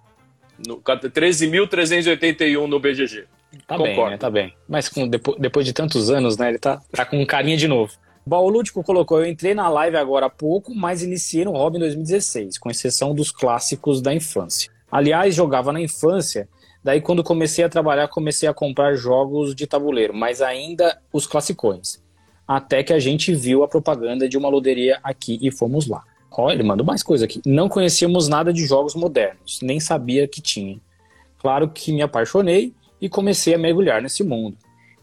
No, 13.381 no BGG. Tá bem, Concordo. né? Tá bem. Mas com, depo- depois de tantos anos, né? Ele tá, tá com carinha de novo. O Lúdico colocou: Eu entrei na live agora há pouco, mas iniciei no hobby em 2016, com exceção dos clássicos da infância. Aliás, jogava na infância, daí quando comecei a trabalhar, comecei a comprar jogos de tabuleiro, mas ainda os classicões. Até que a gente viu a propaganda de uma loderia aqui e fomos lá. Ó, ele mandou mais coisa aqui. Não conhecíamos nada de jogos modernos, nem sabia que tinha. Claro que me apaixonei e comecei a mergulhar nesse mundo.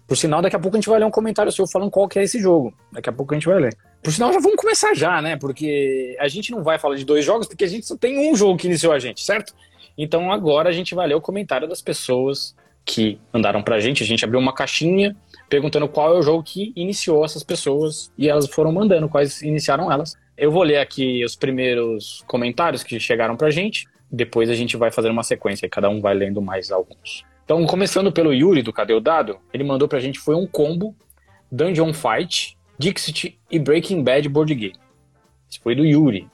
Por sinal, daqui a pouco a gente vai ler um comentário seu falando qual que é esse jogo. Daqui a pouco a gente vai ler. Por sinal, já vamos começar já, né? Porque a gente não vai falar de dois jogos, porque a gente só tem um jogo que iniciou a gente, certo? Então agora a gente vai ler o comentário das pessoas que mandaram pra gente. A gente abriu uma caixinha perguntando qual é o jogo que iniciou essas pessoas e elas foram mandando quais iniciaram elas. Eu vou ler aqui os primeiros comentários que chegaram pra gente. Depois a gente vai fazer uma sequência e cada um vai lendo mais alguns. Então, começando pelo Yuri do Cadê o Dado, ele mandou pra gente foi um combo Dungeon Fight, Dixit e Breaking Bad Board Game. Esse foi do Yuri.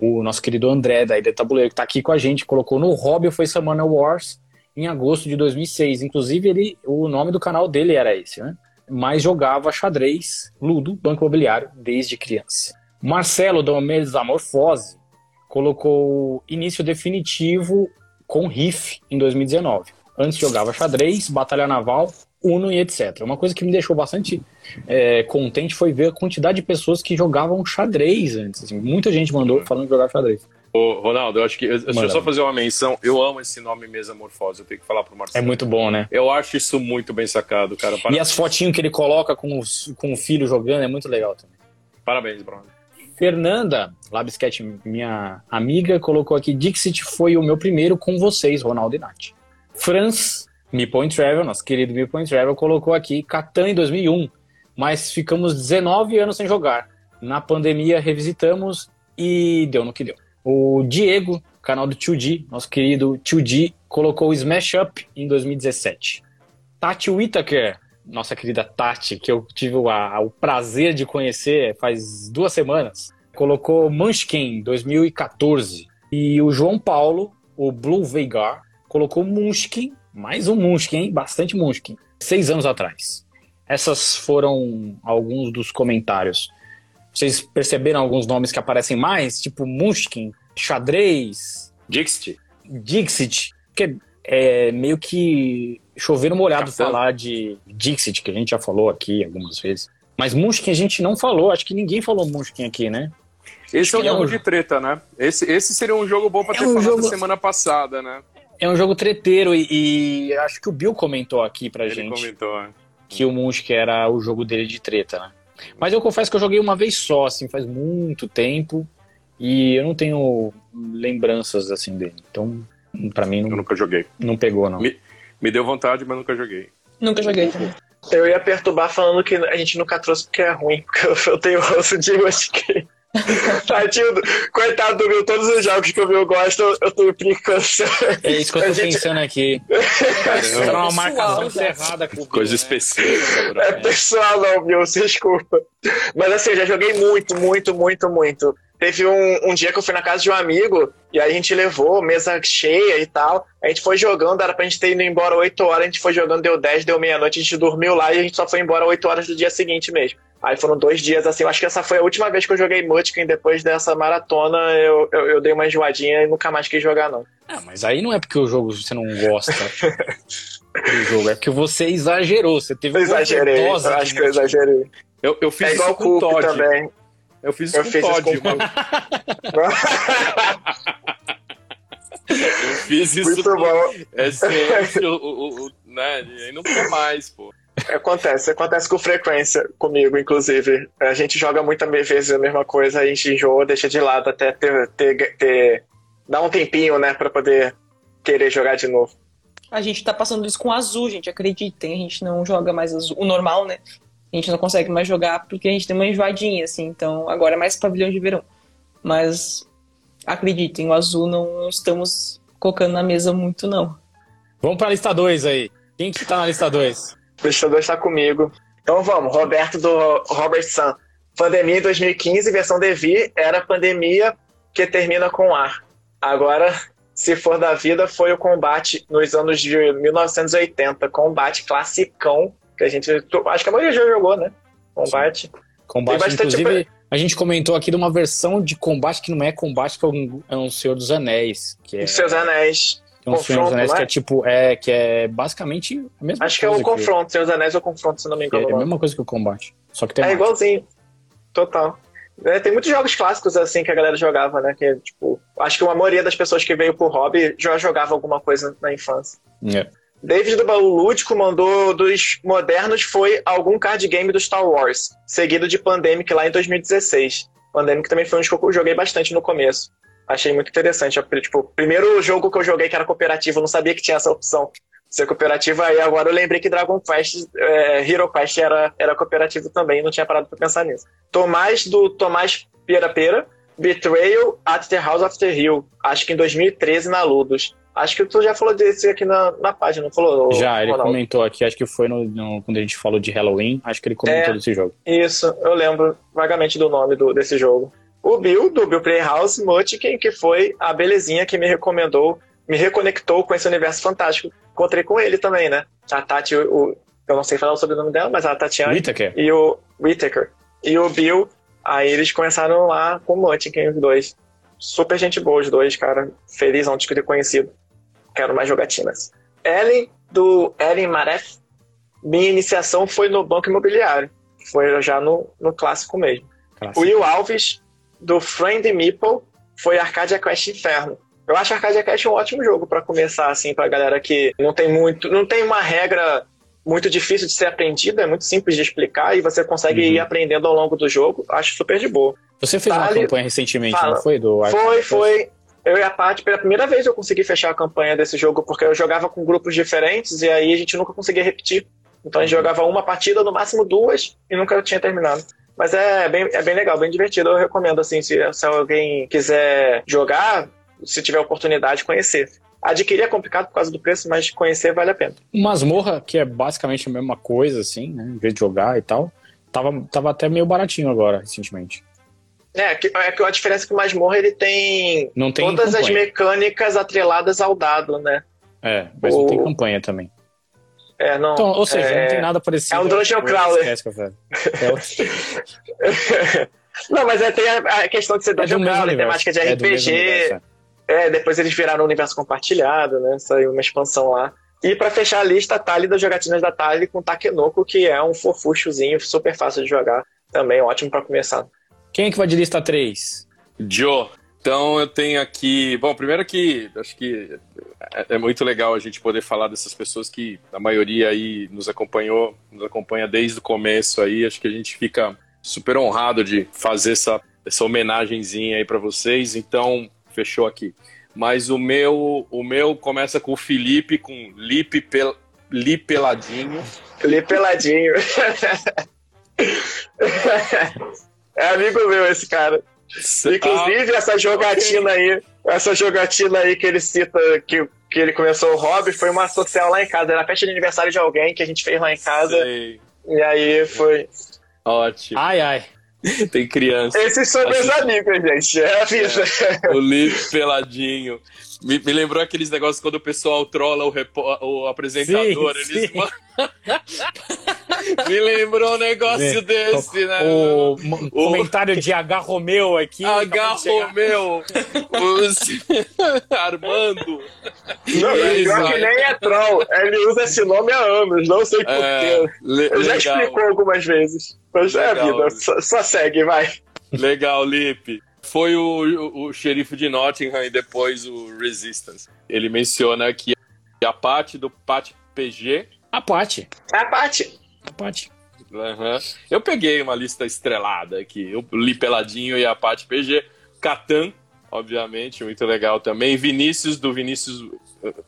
O nosso querido André da Ilha Tabuleiro, que tá aqui com a gente, colocou no hobby foi Summoner Wars em agosto de 2006. Inclusive, ele, o nome do canal dele era esse, né? Mas jogava xadrez, ludo, banco imobiliário desde criança. Marcelo da Metamorfose colocou início definitivo com Riff em 2019. Antes jogava xadrez, batalha naval, Uno e etc. Uma coisa que me deixou bastante é, contente foi ver a quantidade de pessoas que jogavam xadrez antes. assim. muita gente mandou falando de jogar xadrez. Ô, Ronaldo, eu acho que. Deixa Manda. eu só fazer uma menção. Eu amo esse nome Mesamorfose, eu tenho que falar pro É Marcelo. muito bom, né? Eu acho isso muito bem sacado, cara. E Parabéns, as fotinhas que ele coloca com, os, com o filho jogando é muito legal também. Parabéns Bruno. Fernanda, Labsketch, minha amiga, colocou aqui: Dixit foi o meu primeiro com vocês, Ronaldo e Nath. Franz, Me Point Travel, nosso querido Me Point Travel, colocou aqui Catan em 2001, mas ficamos 19 anos sem jogar. Na pandemia revisitamos e deu no que deu. O Diego, canal do 2D, nosso querido 2D, colocou Smash Up em 2017. Tati Whittaker, nossa querida Tati, que eu tive o, a- o prazer de conhecer faz duas semanas, colocou Munchkin 2014. E o João Paulo, o Blue Veigar, colocou Munchkin, mais um Munchkin, hein? bastante Munchkin, seis anos atrás. Essas foram alguns dos comentários. Vocês perceberam alguns nomes que aparecem mais? Tipo Munchkin, Xadrez, Dixit. Dixit, que é meio que chover no Capitão. falar de Dixit, que a gente já falou aqui algumas vezes. Mas Munchkin a gente não falou, acho que ninguém falou Munchkin aqui, né? Esse é um que é jogo um- de treta, né? Esse, esse seria um jogo bom pra É ter um falado jogo- semana passada, né? É um jogo treteiro e, e acho que o Bill comentou aqui pra Ele gente comentou. né? que o Munchkin era o jogo dele de treta, né? Mas eu confesso que eu joguei uma vez só, assim, faz muito tempo e eu não tenho lembranças assim dele. Então, pra mim Eu não, nunca joguei. não pegou, não. Me- Me deu vontade, mas nunca joguei. Nunca joguei. Eu ia perturbar falando que a gente nunca trouxe porque é ruim, porque eu- eu tenho osso de Yoshiki. Tadinho, coitado do meu, todos os jogos que o meu gosta, eu tenho implicância. É isso que eu tô gente... pensando aqui. Era uma marcação encerrada com Coisa específica. É pessoal, não, meu, desculpa. Mas assim, eu já joguei muito, muito, muito, muito. Teve um, um dia que eu fui na casa de um amigo e aí a gente levou mesa cheia e tal. A gente foi jogando, era pra gente ter ido embora 8 horas, a gente foi jogando, deu 10, deu meia-noite, a gente dormiu lá e a gente só foi embora 8 horas do dia seguinte mesmo. Aí foram dois dias assim, eu acho que essa foi a última vez que eu joguei Munchkin, depois dessa maratona eu, eu, eu, dei uma enjoadinha e nunca mais quis jogar não. Ah, mas aí não é porque o jogo você não gosta do jogo, é porque você exagerou, você teve uma exagerei, eu acho que eu exagerei. Eu, eu fiz é igual isso com o Todd. também. Eu fiz isso eu com o Todd, isso com... eu fiz isso Muito bom. É o, o, o, né? E não foi mais, pô. Acontece, acontece com frequência comigo, inclusive. A gente joga muitas vezes a mesma coisa, a gente enjoa, deixa de lado até ter, ter, ter dar um tempinho, né, para poder querer jogar de novo. A gente tá passando isso com azul, gente, acreditem. A gente não joga mais azul. O normal, né? A gente não consegue mais jogar porque a gente tem uma enjoadinha, assim. Então, agora é mais pavilhão de verão. Mas, acreditem, o azul não estamos colocando na mesa muito, não. Vamos pra lista 2 aí. Quem que tá na lista 2? O está comigo. Então vamos, Roberto do Robert Sun. Pandemia 2015, versão Devi, era pandemia que termina com ar. Agora, se for da vida, foi o combate nos anos de 1980. Combate classicão, que a gente. Acho que a maioria já jogou, né? Combate. Sim. Combate, bastante... inclusive, a gente comentou aqui de uma versão de combate que não é combate, que é um, é um Senhor dos Anéis. Que é... Senhor dos Anéis. Tem um Senhor dos Anéis que é tipo, é, que é basicamente a mesma Acho coisa. Acho que é o confronto, Senhor dos Anéis é o confronto, se não me engano. É a mesma coisa que o combate. Só que tem É mais. igualzinho. Total. É, tem muitos jogos clássicos assim que a galera jogava, né? Que, tipo, acho que uma maioria das pessoas que veio pro hobby já jogava alguma coisa na infância. É. David do Baú Lúdico mandou dos modernos foi algum card game do Star Wars, seguido de Pandemic lá em 2016. Pandemic também foi um que eu joguei bastante no começo. Achei muito interessante. Tipo, o primeiro jogo que eu joguei que era cooperativo, eu não sabia que tinha essa opção ser cooperativo. Aí agora eu lembrei que Dragon Quest, é, Hero Quest era, era cooperativo também, não tinha parado pra pensar nisso. Tomás do Tomás Pera Pera, Betrayal at the House of the Hill, acho que em 2013 na Ludus. Acho que tu já falou desse aqui na, na página, não falou? Já, ele Ronaldo? comentou aqui, acho que foi no, no, quando a gente falou de Halloween, acho que ele comentou é, desse jogo. Isso, eu lembro vagamente do nome do, desse jogo. O Bill, do Bill Playhouse Mutkin, que foi a belezinha que me recomendou, me reconectou com esse universo fantástico. Encontrei com ele também, né? A Tati, o, eu não sei falar o sobrenome dela, mas a Tatiana. Whittaker. E o Whittaker. E o Bill, aí eles começaram lá com o Mutkin, os dois. Super gente boa, os dois, cara. Feliz de ter conhecido. Quero mais jogatinas. Ellen, do Ellen Maref, minha iniciação foi no Banco Imobiliário. Foi já no, no clássico mesmo. Clássico. Will Alves, do Friend Meeple foi Arcadia Quest Inferno. Eu acho Arcadia Quest um ótimo jogo para começar, assim, pra galera que não tem muito. não tem uma regra muito difícil de ser aprendida, é muito simples de explicar e você consegue uhum. ir aprendendo ao longo do jogo. Acho super de boa. Você fez tá uma ali... campanha recentemente, Fala. não foi? Do foi, foi. Eu e a Paty, pela primeira vez eu consegui fechar a campanha desse jogo, porque eu jogava com grupos diferentes e aí a gente nunca conseguia repetir. Então a gente uhum. jogava uma partida, no máximo duas, e nunca tinha terminado. Mas é bem, é bem legal, bem divertido. Eu recomendo, assim, se, se alguém quiser jogar, se tiver oportunidade, conhecer. Adquirir é complicado por causa do preço, mas conhecer vale a pena. Masmorra, que é basicamente a mesma coisa, assim, né? Em vez de jogar e tal, tava, tava até meio baratinho agora, recentemente. É, que, é que a diferença é que o Masmorra ele tem, não tem todas campanha. as mecânicas atreladas ao dado, né? É, mas o... não tem campanha também. É, não. Então, ou seja, é... não tem nada parecido. É um Dungeon Crawler. Esquece, é não, mas é, tem a, questão de ser é Dungeon é Crawler, temática de RPG. É, é, depois eles viraram um universo compartilhado, né? Saiu uma expansão lá. E para fechar a lista, a Tali das jogatinas da Tali com Takenoko, que é um fofuchozinho, super fácil de jogar. Também ótimo para começar. Quem é que vai de lista 3? Joe. Então eu tenho aqui. Bom, primeiro que acho que é, é muito legal a gente poder falar dessas pessoas que a maioria aí nos acompanhou, nos acompanha desde o começo aí. Acho que a gente fica super honrado de fazer essa, essa homenagenzinha aí para vocês. Então, fechou aqui. Mas o meu, o meu começa com o Felipe, com Lipe, pel, Lipeladinho. Lipeladinho. é amigo meu esse cara. Inclusive, ah, essa jogatina okay. aí, essa jogatina aí que ele cita, que, que ele começou o hobby, foi uma social lá em casa. Era a festa de aniversário de alguém que a gente fez lá em casa. Sei. E aí foi. Ótimo. Ai, ai. Tem criança. Esses são meus amigos, gente. É a vida. É, o livro peladinho. Me, me, lembrou aqueles negócios quando o pessoal trola o, repo, o apresentador. Sim, eles... sim. me lembrou um negócio desse, né? O, o, comentário de H. Romeu aqui. H. Romeu. Os... Armando. Não, pior que nem é troll. Ele usa esse nome há anos, não sei porquê. É, já explicou algumas vezes. Mas legal. é a vida, só, só segue, vai. Legal, Lipe foi o, o, o xerife de Nottingham e depois o Resistance. Ele menciona que a parte do Pat PG. A parte. A parte. A parte. Uhum. Eu peguei uma lista estrelada aqui. Eu li Peladinho e a parte PG. Catan, obviamente, muito legal também. Vinícius, do Vinícius.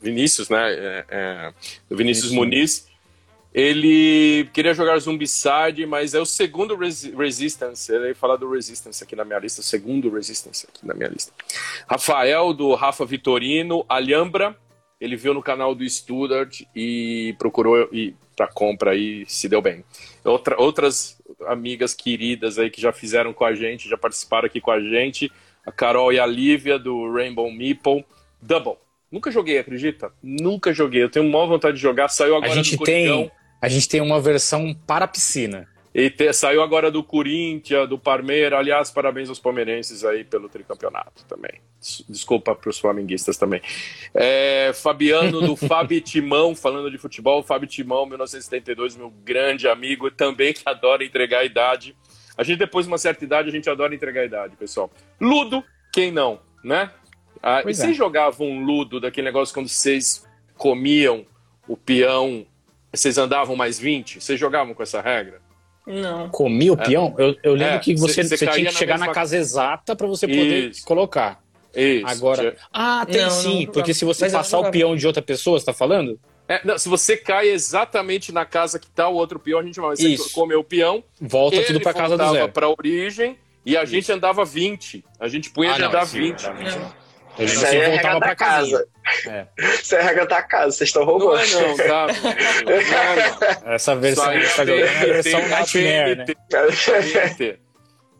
Vinícius, né? É, é, do Vinícius Isso. Muniz. Ele queria jogar Zombicide, mas é o segundo Res Resistance. Ele fala do Resistance aqui na minha lista, o segundo Resistance aqui na minha lista. Rafael, do Rafa Vitorino. Alhambra, ele viu no canal do Studart e procurou para compra e se deu bem. Outra, outras amigas queridas aí que já fizeram com a gente, já participaram aqui com a gente. A Carol e a Lívia, do Rainbow Meeple. Double. Nunca joguei, acredita? Nunca joguei. Eu tenho uma vontade de jogar. Saiu agora a gente tem a gente tem uma versão para a piscina. E te, saiu agora do Corinthians, do Parmeira. Aliás, parabéns aos palmeirenses aí pelo tricampeonato também. Desculpa para os flamenguistas também. É, Fabiano do Fabi Timão, falando de futebol. Fabi Timão, 1972, meu grande amigo, também que adora entregar a idade. A gente, depois de uma certa idade, a gente adora entregar a idade, pessoal. Ludo, quem não, né? Ah, e é. vocês jogavam Ludo, daquele negócio quando vocês comiam o peão vocês andavam mais 20? Vocês jogavam com essa regra? Não. Comia o é. peão? Eu, eu lembro é, que você, você, tinha que chegar na, mesma... casa exata para você poder Isso. colocar. Isso. Agora. Ah, tem não, sim. Não, porque se você passar o peão de outra pessoa, você tá falando? É, não, se você cai exatamente na casa que tá o outro peão, a gente vai. Você Isso. comeu o peão. Volta tudo pra casa do zero. pra origem e a gente Isso. andava 20. A gente punha ah, de andar 20. Não. A gente Isso é voltava pra casa. É. Isso é a regra da casa, vocês estão roubando. Não é não, tá? Não, não. Essa versão aí, é a versão Nightmare, né?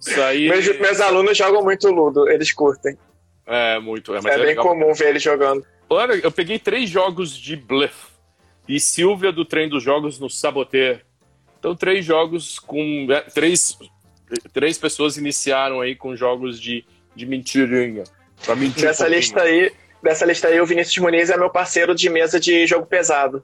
Isso aí... meus, meus alunos jogam muito Ludo, eles curtem. É, muito. É, é, é bem legal. comum ver eles jogando. Olha, eu peguei três jogos de Bluff. E Silvia do Trem dos Jogos no Saboter. Então, três jogos com... É, três, três pessoas iniciaram aí com jogos de, de mentirinha. Pra mentir Nessa um lista aí, dessa lista aí, o Vinícius Muniz é meu parceiro de mesa de jogo pesado.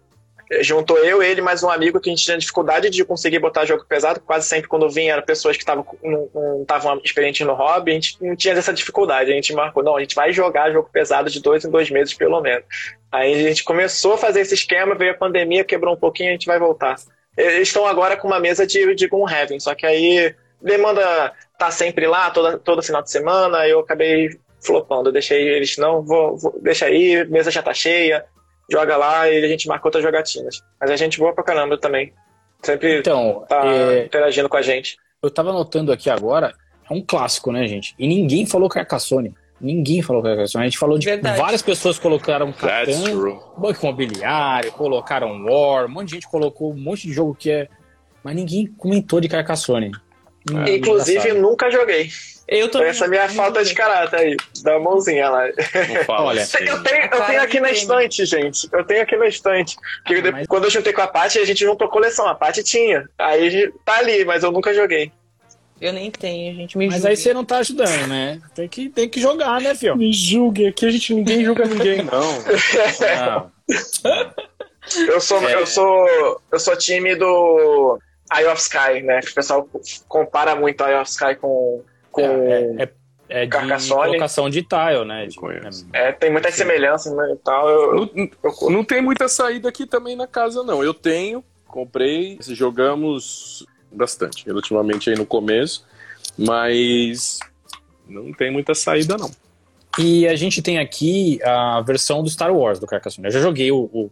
Juntou eu, ele mais um amigo que a gente tinha dificuldade de conseguir botar jogo pesado. Quase sempre quando vinha eram pessoas que tavam, não estavam experientes no hobby. A gente não tinha essa dificuldade. A gente marcou, não, a gente vai jogar jogo pesado de dois em dois meses pelo menos. Aí a gente começou a fazer esse esquema, veio a pandemia, quebrou um pouquinho, a gente vai voltar. Eles estão agora com uma mesa de, de Heaven, só que aí demanda tá sempre lá, toda, todo final de semana, eu acabei flopando. Eu deixei eles, não, vou, vou deixa aí, mesa já tá cheia, joga lá e a gente marca outras jogatinas. Mas a gente boa pra caramba também. Sempre então, tá é... interagindo com a gente. Eu tava notando aqui agora, é um clássico, né, gente? E ninguém falou Carcassonne. Ninguém falou Carcassonne. A gente falou de Verdade. várias pessoas colocaram Catan, Banco Imobiliário, colocaram War, um monte de gente colocou um monte de jogo que é. Mas ninguém comentou de Carcassonne. É, Inclusive, nunca joguei. Eu também. Essa é minha falta de caráter aí. Dá a mãozinha lá. Olha, eu tenho, eu tenho aqui na estante, gente. Eu tenho aqui na estante. Porque ah, mas... quando eu juntei com a Paty, a gente juntou coleção. A Paty tinha. Aí tá ali, mas eu nunca joguei. Eu nem tenho, a gente me Mas julgue. aí você não tá ajudando, né? Tem que, tem que jogar, né, filho? Me julgue. Aqui a gente ninguém julga ninguém, não. não. Eu sou, é... eu sou, eu sou time do Eye of Sky, né? Que o pessoal compara muito Eye of Sky com com é, é, é de Carcassonne. colocação de tile, né? De, é, tem muitas semelhanças né, e tal. Eu, não, eu... não tem muita saída aqui também na casa, não. Eu tenho, comprei, jogamos bastante, relativamente aí no começo, mas não tem muita saída, não. E a gente tem aqui a versão do Star Wars do Carcassonne. Eu já joguei o, o,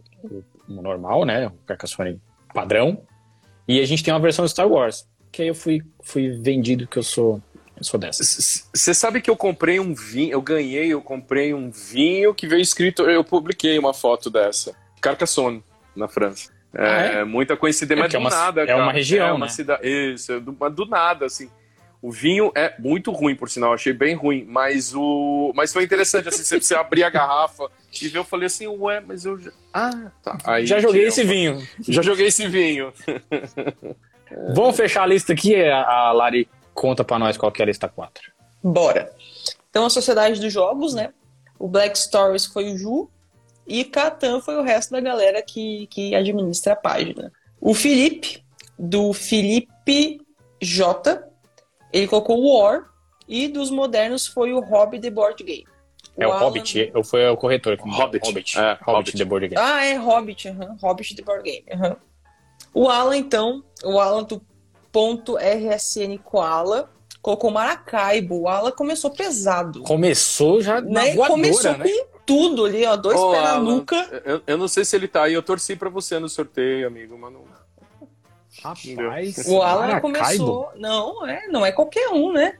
o normal, né? O Carcassonne padrão. E a gente tem uma versão do Star Wars. Que aí eu fui, fui vendido que eu sou Eu sou. Você sabe que eu comprei um vinho, eu ganhei, eu comprei um vinho que veio escrito, eu publiquei uma foto dessa. Carcassonne, na França. É, Ah, é? muita coincidência, É mas é do uma- nada, é cara. uma região, É uma né? cidade. Isso, é do, mas do nada, assim. O vinho é muito ruim, por sinal, achei bem ruim, mas o. Mas foi interessante, assim, você, abrir a garrafa e ver, eu falei assim, ué, mas eu já. Ah, tá. Aí Já joguei esse vinho. Já joguei esse vinho. Vamos fechar a lista aqui. A a Lari conta pra nós qual que é a lista 4. Bora. Então, a Sociedade dos Jogos, né? O Black Stories foi o Ju. E Catan foi o resto da galera que, que administra a página. O Felipe, do Felipe J, ele colocou o War. E dos modernos foi o Hobby The Board Game. É o Alan- Hobbit, eu foi o corretor. que- Hobbit. Hobbit. É, Hobbit, Hobbit. The Board Game. Ah, é Hobbit. Hobbit The Board Game. O Alan, então, o Alan do RSN Koala, colocou Maracaibo. O Alan começou pesado. Começou já na né? voadora, Começou né? com tudo ali, ó. Dois Ô, pés na nuca. Eu, eu não sei se ele tá aí, eu torci pra você no sorteio, amigo, mas não. Rapaz, O Alan Maracaibo. começou. Não, é, não é qualquer um, né?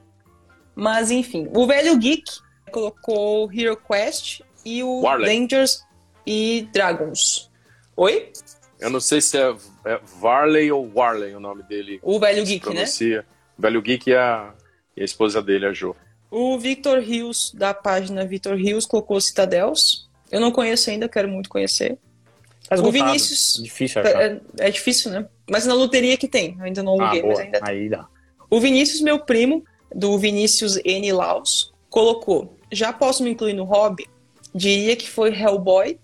Mas enfim, o velho Geek colocou Hero Quest e o Warley. Dangers e Dragons. Oi? Eu não sei se é, é Varley ou Warley o nome dele. O velho Geek, né? pronuncia. O velho Geek e a, e a esposa dele, a Jo. O Victor Rios, da página Victor Rios, colocou Citadels. Eu não conheço ainda, quero muito conhecer. Tá o. Vinícius. Difícil achar. É, é difícil, né? Mas na loteria que tem. Eu ainda não ah, aluguei, mas boa. ainda Aí dá. O Vinícius, meu primo, do Vinícius N. Laus, colocou: Já posso me incluir no hobby? Diria que foi Hellboy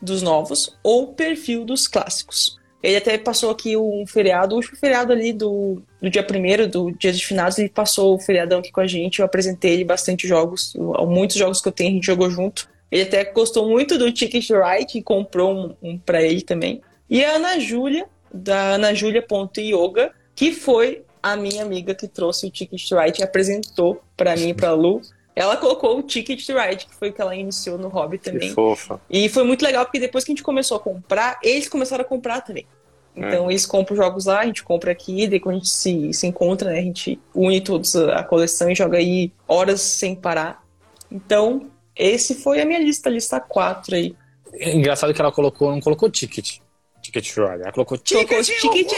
dos novos ou perfil dos clássicos. Ele até passou aqui um feriado, o último feriado ali do, do dia primeiro, do dia de finados, ele passou o feriadão aqui com a gente. Eu apresentei ele bastante jogos, muitos jogos que eu tenho, a gente jogou junto. Ele até gostou muito do Ticket Right e comprou um, um pra ele também. E a Ana Júlia, da anajulia.yoga, que foi a minha amiga que trouxe o Ticket Ride e apresentou pra mim e pra Lu. Ela colocou o Ticket to Ride, que foi o que ela iniciou no hobby Que também. fofa. E foi muito legal, porque depois que a gente começou a comprar, eles começaram a comprar também. Então eles compram jogos lá, a gente compra aqui, daí quando a gente se, se encontra, né, a gente une todos a coleção e joga aí horas sem parar. Então, esse foi a minha lista, lista 4 aí. É engraçado que ela colocou, não colocou ticket. Ticket to Ride. Ela colocou Colocou ticket. Ticket!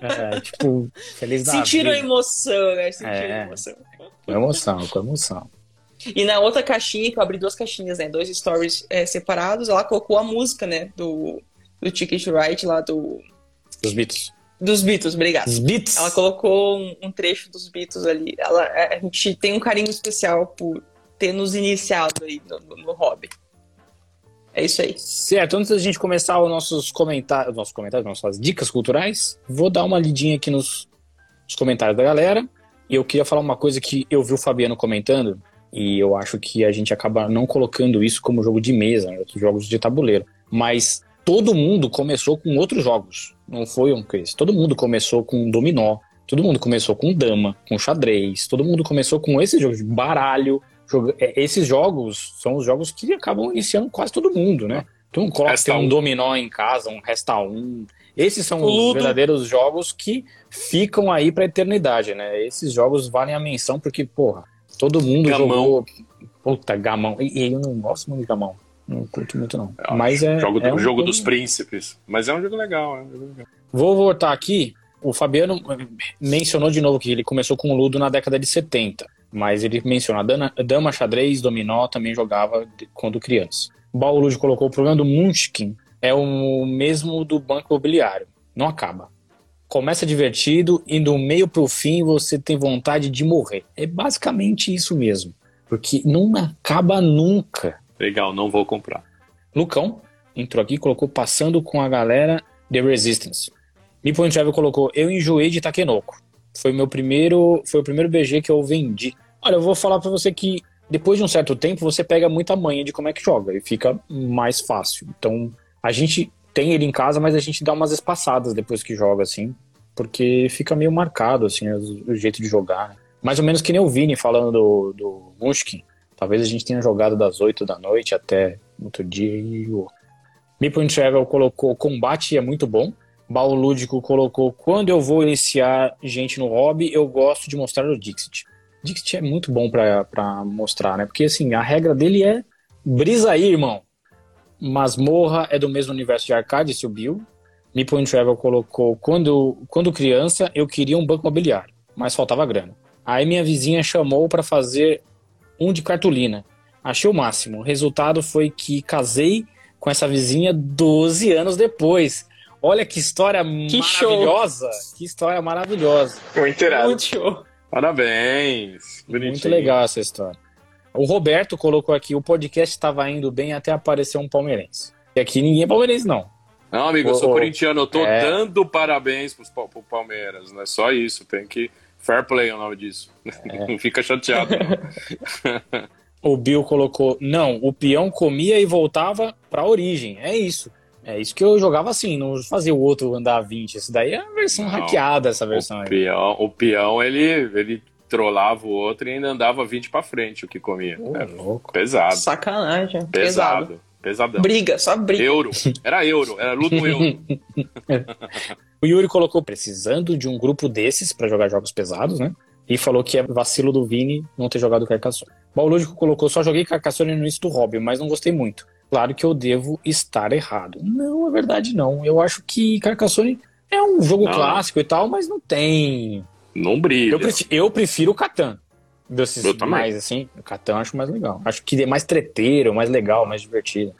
É, tipo, feliz da Sentiram a vida. emoção, né? Sentiram É. a emoção. Com emoção, com emoção. E na outra caixinha, que eu abri duas caixinhas, né? Dois stories é, separados, ela colocou a música, né? Do, do Ticket Right lá do, Os Beatles. dos Beatles, obrigado. Os Beats. Ela colocou um, um trecho dos Beatles ali. Ela, a gente tem um carinho especial por ter nos iniciado aí no, no, no hobby. É isso aí. Certo, antes da gente começar os nossos comentários, nossos comentários, nossas dicas culturais, vou dar uma lidinha aqui nos, nos comentários da galera. E eu queria falar uma coisa que eu vi o Fabiano comentando, e eu acho que a gente acaba não colocando isso como jogo de mesa, né, outros jogos de tabuleiro. Mas todo mundo começou com outros jogos, não foi um Chris? Todo mundo começou com dominó, todo mundo começou com dama, com xadrez, todo mundo começou com esses jogos de baralho. é, Esses jogos são os jogos que acabam iniciando quase todo mundo, né? Tu não coloca um um. dominó em casa, um resta um. Esses são O os Ludo. verdadeiros jogos que ficam aí pra eternidade, né? Esses jogos valem a menção porque, porra, todo mundo Gamão. jogou. Puta, gamão. E, e eu não gosto muito de gamão. Não curto muito, não. Eu Mas é. jogo é um jogo dos príncipes. Mas é um jogo legal, é um jogo legal. Vou voltar aqui. O Fabiano mencionou de novo que ele começou com o Ludo na década de 70. Mas ele mencionou a dama, dama xadrez, dominó, também jogava quando criança. O Baú Lúdio colocou o problema do Munchkin é o mesmo do banco imobiliário. Não acaba. Começa divertido e do meio pro fim você tem vontade de morrer. É basicamente isso mesmo. Porque não acaba nunca. Legal, não vou comprar. Lucão entrou aqui e colocou passando com a galera The Resistance. Me Point Travel colocou eu enjoei de Takenoko. Foi meu primeiro, foi o primeiro BG que eu vendi. Olha, eu vou falar pra você que depois de um certo tempo você pega muita manha de como é que joga e fica mais fácil. Então, a gente tem ele em casa, mas a gente dá umas espaçadas depois que joga assim, porque fica meio marcado assim o, o jeito de jogar. Mais ou menos que nem o Vini falando do, do Munchkin. Talvez a gente tenha jogado das 8 da noite até outro dia e o Meeple Travel colocou combate é muito bom. Baú Lúdico colocou: Quando eu vou iniciar gente no hobby, eu gosto de mostrar o Dixit. Dixit é muito bom pra mostrar, né? Porque assim, a regra dele é brisa aí, irmão. Masmorra é do mesmo universo de arcade, esse o Bill. Meeple Travel colocou: quando, quando criança, eu queria um banco imobiliário, mas faltava grana. Aí minha vizinha chamou para fazer um de cartolina. Achei o máximo. O resultado foi que casei com essa vizinha 12 anos depois. Olha que história que maravilhosa! Show. Que história maravilhosa. Muito irado. Muito show. Parabéns. Bonitinho. Muito legal essa história. O Roberto colocou aqui: o podcast estava indo bem até aparecer um palmeirense. E aqui ninguém é palmeirense, não. Não, amigo, eu sou corintiano, eu tô é... dando parabéns pro, pro Palmeiras, não é só isso, tem que. Fair play é o nome disso. É. Não fica chateado. o Bill colocou: não, o peão comia e voltava pra origem. É isso. É isso que eu jogava assim, não fazia o outro andar 20. Esse daí é a versão não, hackeada, essa versão o aí. Peão, o peão, ele, ele trollava o outro e ainda andava 20 pra frente o que comia. Oh, é louco. Pesado. Sacanagem. Pesado. Pesado. Pesadão. Briga, só briga. Euro. Era euro, era luto euro. o Yuri colocou precisando de um grupo desses para jogar jogos pesados, né? E falou que é vacilo do Vini não ter jogado Carcassonne. Baulógico colocou, só joguei Carcassonne no início do hobby, mas não gostei muito. Claro que eu devo estar errado. Não, é verdade não. Eu acho que Carcassonne é um jogo não. clássico e tal, mas não tem... Não brilha. Eu, prefiro, eu prefiro o Catan. Desses eu mais, assim, o Catan eu acho mais legal. Acho que é mais treteiro, mais legal, mais divertido.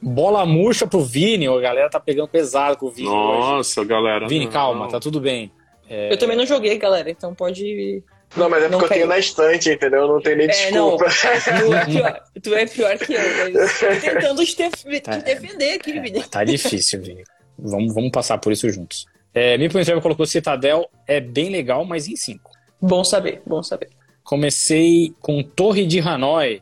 Bola murcha pro Vini, a galera tá pegando pesado com o Vini. Nossa, hoje. galera. Vini, não. calma, tá tudo bem. É... Eu também não joguei, galera, então pode. Não, mas é porque eu tenho na estante, entendeu? Não tem nem é, desculpa. Não, tu, é pior, tu é pior que eu, mas tô tentando te, te tá, defender aqui, é, Vini. Tá difícil, Vini. Vamos, vamos passar por isso juntos. É, Me colocou Citadel, é bem legal, mas em 5. Bom saber, bom saber. Comecei com Torre de Hanoi.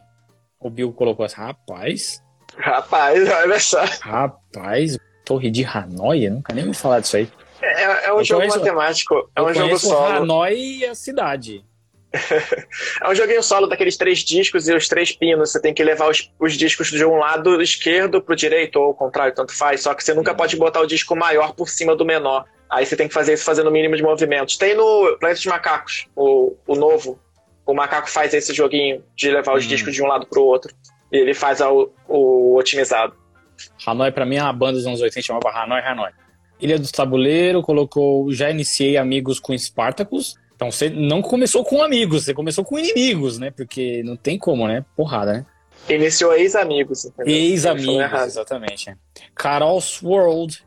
O Bill colocou assim, rapaz. Rapaz, olha só. Rapaz, Torre de Hanoi? Eu nunca nem ouvi falar disso aí. É, é, é um eu jogo conheço, matemático, é um jogo solo. Hanoi e a cidade. é um joguinho solo daqueles três discos e os três pinos. Você tem que levar os, os discos de um lado esquerdo pro direito, ou ao contrário, tanto faz. Só que você nunca pode botar o disco maior por cima do menor. Aí você tem que fazer isso fazendo o mínimo de movimentos. Tem no Planeta dos Macacos, o, o novo, o macaco faz esse joguinho de levar os hum. discos de um lado pro outro. E ele faz o, o otimizado. Hanoi, pra mim, é uma banda dos anos 80 chamava Hanoi Hanoi. Ilha do Tabuleiro colocou Já iniciei amigos com Spartacus. Então você não começou com amigos, você começou com inimigos, né? Porque não tem como, né? Porrada, né? Iniciou ex-amigos. Ex-amigos, exatamente. Carol's World.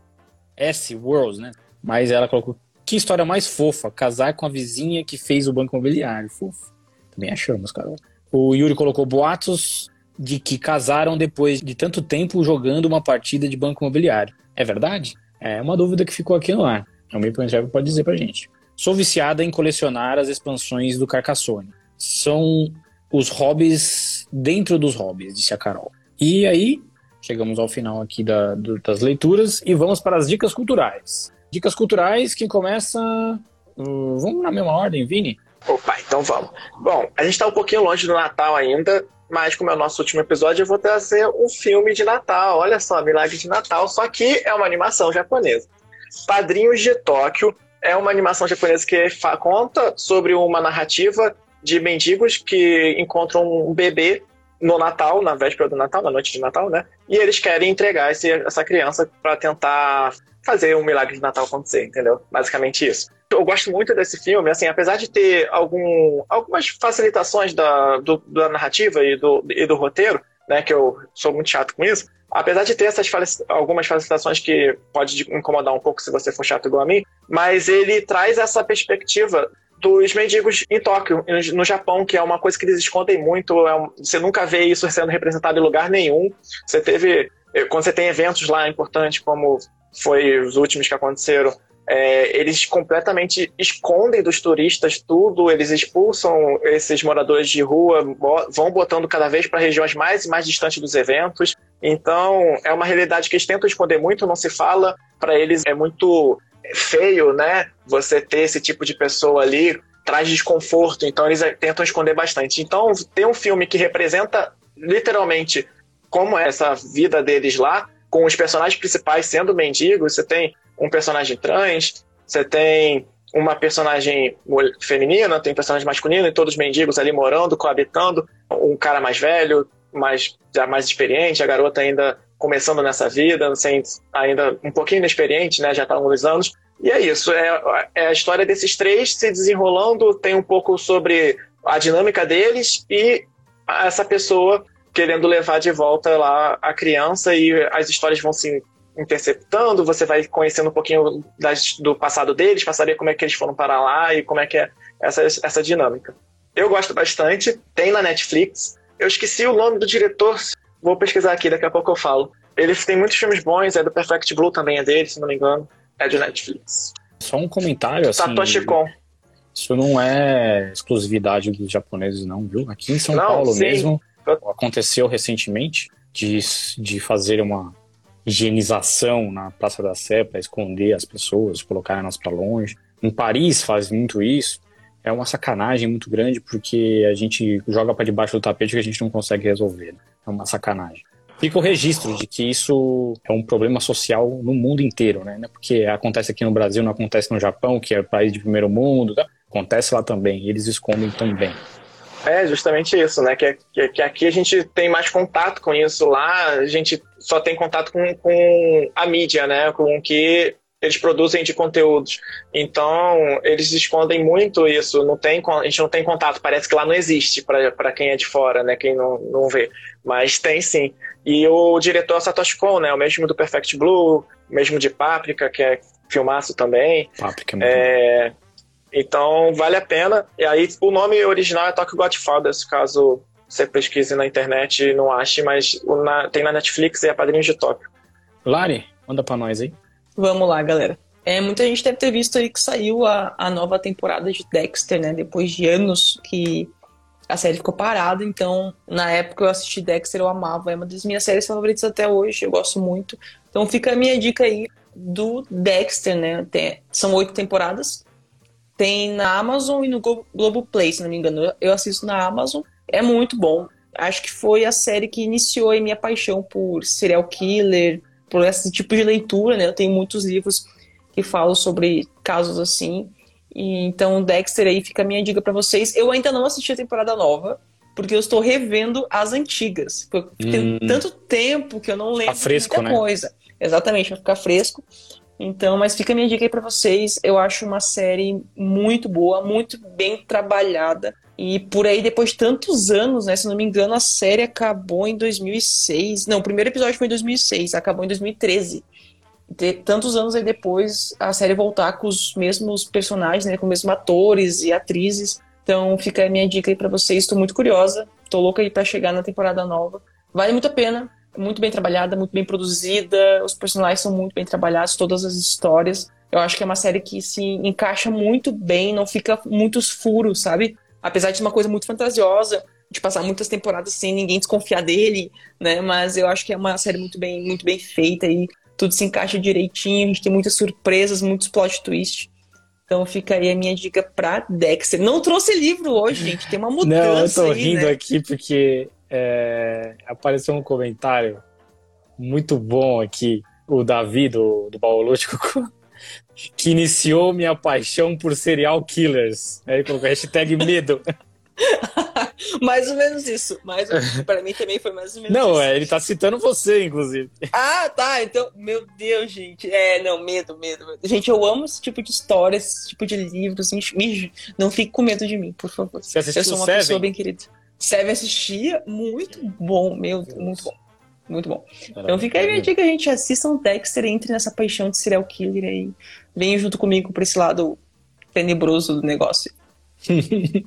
S World, né? Mas ela colocou que história mais fofa, casar com a vizinha que fez o banco imobiliário. Fofo. Também achamos, Carol. O Yuri colocou boatos de que casaram depois de tanto tempo jogando uma partida de banco imobiliário. É verdade? É uma dúvida que ficou aqui no ar. O Maple Travel pode dizer pra gente. Sou viciada em colecionar as expansões do Carcassonne. São os hobbies dentro dos hobbies, disse a Carol. E aí, chegamos ao final aqui da, do, das leituras e vamos para as dicas culturais. Dicas culturais, quem começa. Uh, vamos na mesma ordem, Vini? Opa, então vamos. Bom, a gente está um pouquinho longe do Natal ainda, mas como é o nosso último episódio, eu vou trazer um filme de Natal. Olha só, Milagre de Natal, só que é uma animação japonesa. Padrinhos de Tóquio é uma animação japonesa que conta sobre uma narrativa de mendigos que encontram um bebê no Natal, na véspera do Natal, na noite de Natal, né? E eles querem entregar esse, essa criança para tentar fazer um milagre de Natal acontecer, entendeu? Basicamente isso eu gosto muito desse filme, assim, apesar de ter algum, algumas facilitações da, do, da narrativa e do, e do roteiro, né, que eu sou muito chato com isso, apesar de ter essas algumas facilitações que pode incomodar um pouco se você for chato igual a mim, mas ele traz essa perspectiva dos mendigos em Tóquio, no Japão, que é uma coisa que eles escondem muito, é um, você nunca vê isso sendo representado em lugar nenhum. Você teve, quando você tem eventos lá importantes, como foi os últimos que aconteceram, é, eles completamente escondem dos turistas tudo, eles expulsam esses moradores de rua, vão botando cada vez para regiões mais e mais distantes dos eventos. Então, é uma realidade que eles tentam esconder muito, não se fala. Para eles é muito feio, né? Você ter esse tipo de pessoa ali traz desconforto, então eles tentam esconder bastante. Então, tem um filme que representa literalmente como é essa vida deles lá, com os personagens principais sendo mendigos, você tem um personagem trans, você tem uma personagem feminina, tem personagem masculino e todos mendigos ali morando, coabitando, um cara mais velho, mais, já mais experiente, a garota ainda começando nessa vida, sem, ainda um pouquinho inexperiente, né, já está há alguns anos. E é isso, é, é a história desses três se desenrolando, tem um pouco sobre a dinâmica deles e essa pessoa querendo levar de volta lá a criança e as histórias vão se interceptando, você vai conhecendo um pouquinho das, do passado deles para saber como é que eles foram para lá e como é que é essa, essa dinâmica. Eu gosto bastante, tem na Netflix. Eu esqueci o nome do diretor, vou pesquisar aqui, daqui a pouco eu falo. Ele tem muitos filmes bons, é do Perfect Blue também é dele, se não me engano. É de Netflix. Só um comentário assim. Satoshi Kon. Isso não é exclusividade dos japoneses, não, viu? Aqui em São não, Paulo sim. mesmo aconteceu recentemente de, de fazer uma higienização na Praça da Sé para esconder as pessoas, colocar elas para longe. Em Paris faz muito isso. É uma sacanagem muito grande porque a gente joga para debaixo do tapete que a gente não consegue resolver. Né? É uma sacanagem. Fica o registro de que isso é um problema social no mundo inteiro, né? É porque acontece aqui no Brasil, não acontece no Japão, que é país de primeiro mundo, tá? acontece lá também, eles escondem também. É, justamente isso, né? Que, que, que, aqui a gente tem mais contato com isso, lá a gente só tem contato com, com a mídia, né? Com o que eles produzem de conteúdos. Então, eles escondem muito isso, não tem, a gente não tem contato, parece que lá não existe para quem é de fora, né? Quem não, não vê. Mas tem sim. E o diretor Satoshi Kon, né? O mesmo do Perfect Blue, o mesmo de Páprica, que é filmaço também. Páprica, é, é então, vale a pena. E aí, o nome original é Tokyo Godfathers, caso você pesquise na internet e não ache, mas na, tem na Netflix e é Padrinhos de Tóquio. Lari, manda pra nós aí. Vamos lá, galera. É, muita gente deve ter visto aí que saiu a, a nova temporada de Dexter, né? Depois de anos que a série ficou parada. Então, na época eu assisti Dexter, eu amava. É uma das minhas séries favoritas até hoje, eu gosto muito. Então fica a minha dica aí do Dexter, né? Tem, são oito temporadas. Tem na Amazon e no Globoplay, se não me engano. Eu assisto na Amazon. É muito bom. Acho que foi a série que iniciou a minha paixão por serial killer, por esse tipo de leitura, né? Eu tenho muitos livros que falam sobre casos assim. E, então, Dexter aí fica a minha dica para vocês. Eu ainda não assisti a temporada nova, porque eu estou revendo as antigas. Porque hum. tem tanto tempo que eu não lembro tá fresco, muita né? coisa. Exatamente, vai ficar fresco. Então, mas fica a minha dica aí pra vocês. Eu acho uma série muito boa, muito bem trabalhada. E por aí, depois de tantos anos, né? Se não me engano, a série acabou em 2006. Não, o primeiro episódio foi em 2006, acabou em 2013. De, tantos anos aí depois, a série voltar com os mesmos personagens, né? Com os mesmos atores e atrizes. Então, fica a minha dica aí pra vocês. Estou muito curiosa. Tô louca aí pra chegar na temporada nova. Vale muito a pena muito bem trabalhada, muito bem produzida, os personagens são muito bem trabalhados, todas as histórias. Eu acho que é uma série que se encaixa muito bem, não fica muitos furos, sabe? Apesar de ser uma coisa muito fantasiosa, de passar muitas temporadas sem ninguém desconfiar dele, né? Mas eu acho que é uma série muito bem, muito bem feita e tudo se encaixa direitinho, a gente tem muitas surpresas, muitos plot twists. Então fica aí a minha dica pra Dexter. Não trouxe livro hoje, gente. Tem uma mudança. Não, eu tô aí, rindo né? aqui porque é, apareceu um comentário muito bom aqui, o Davi do, do Baolútico, que iniciou minha paixão por serial killers. Aí colocou hashtag medo. mais ou menos isso. Mais para mim também foi mais ou menos não, isso. é, ele tá citando você, inclusive. Ah, tá. Então, meu Deus, gente. É, não, medo, medo. Gente, eu amo esse tipo de história, esse tipo de livros. Assim, não fique com medo de mim, por favor. Você assistiu eu sou uma Seven? pessoa bem querida. Seven assistia, muito bom, meu, muito bom. Muito bom. Então fica aí a dica, a gente assista um Dexter, entre nessa paixão de serial killer aí. Venha junto comigo pra esse lado tenebroso do negócio.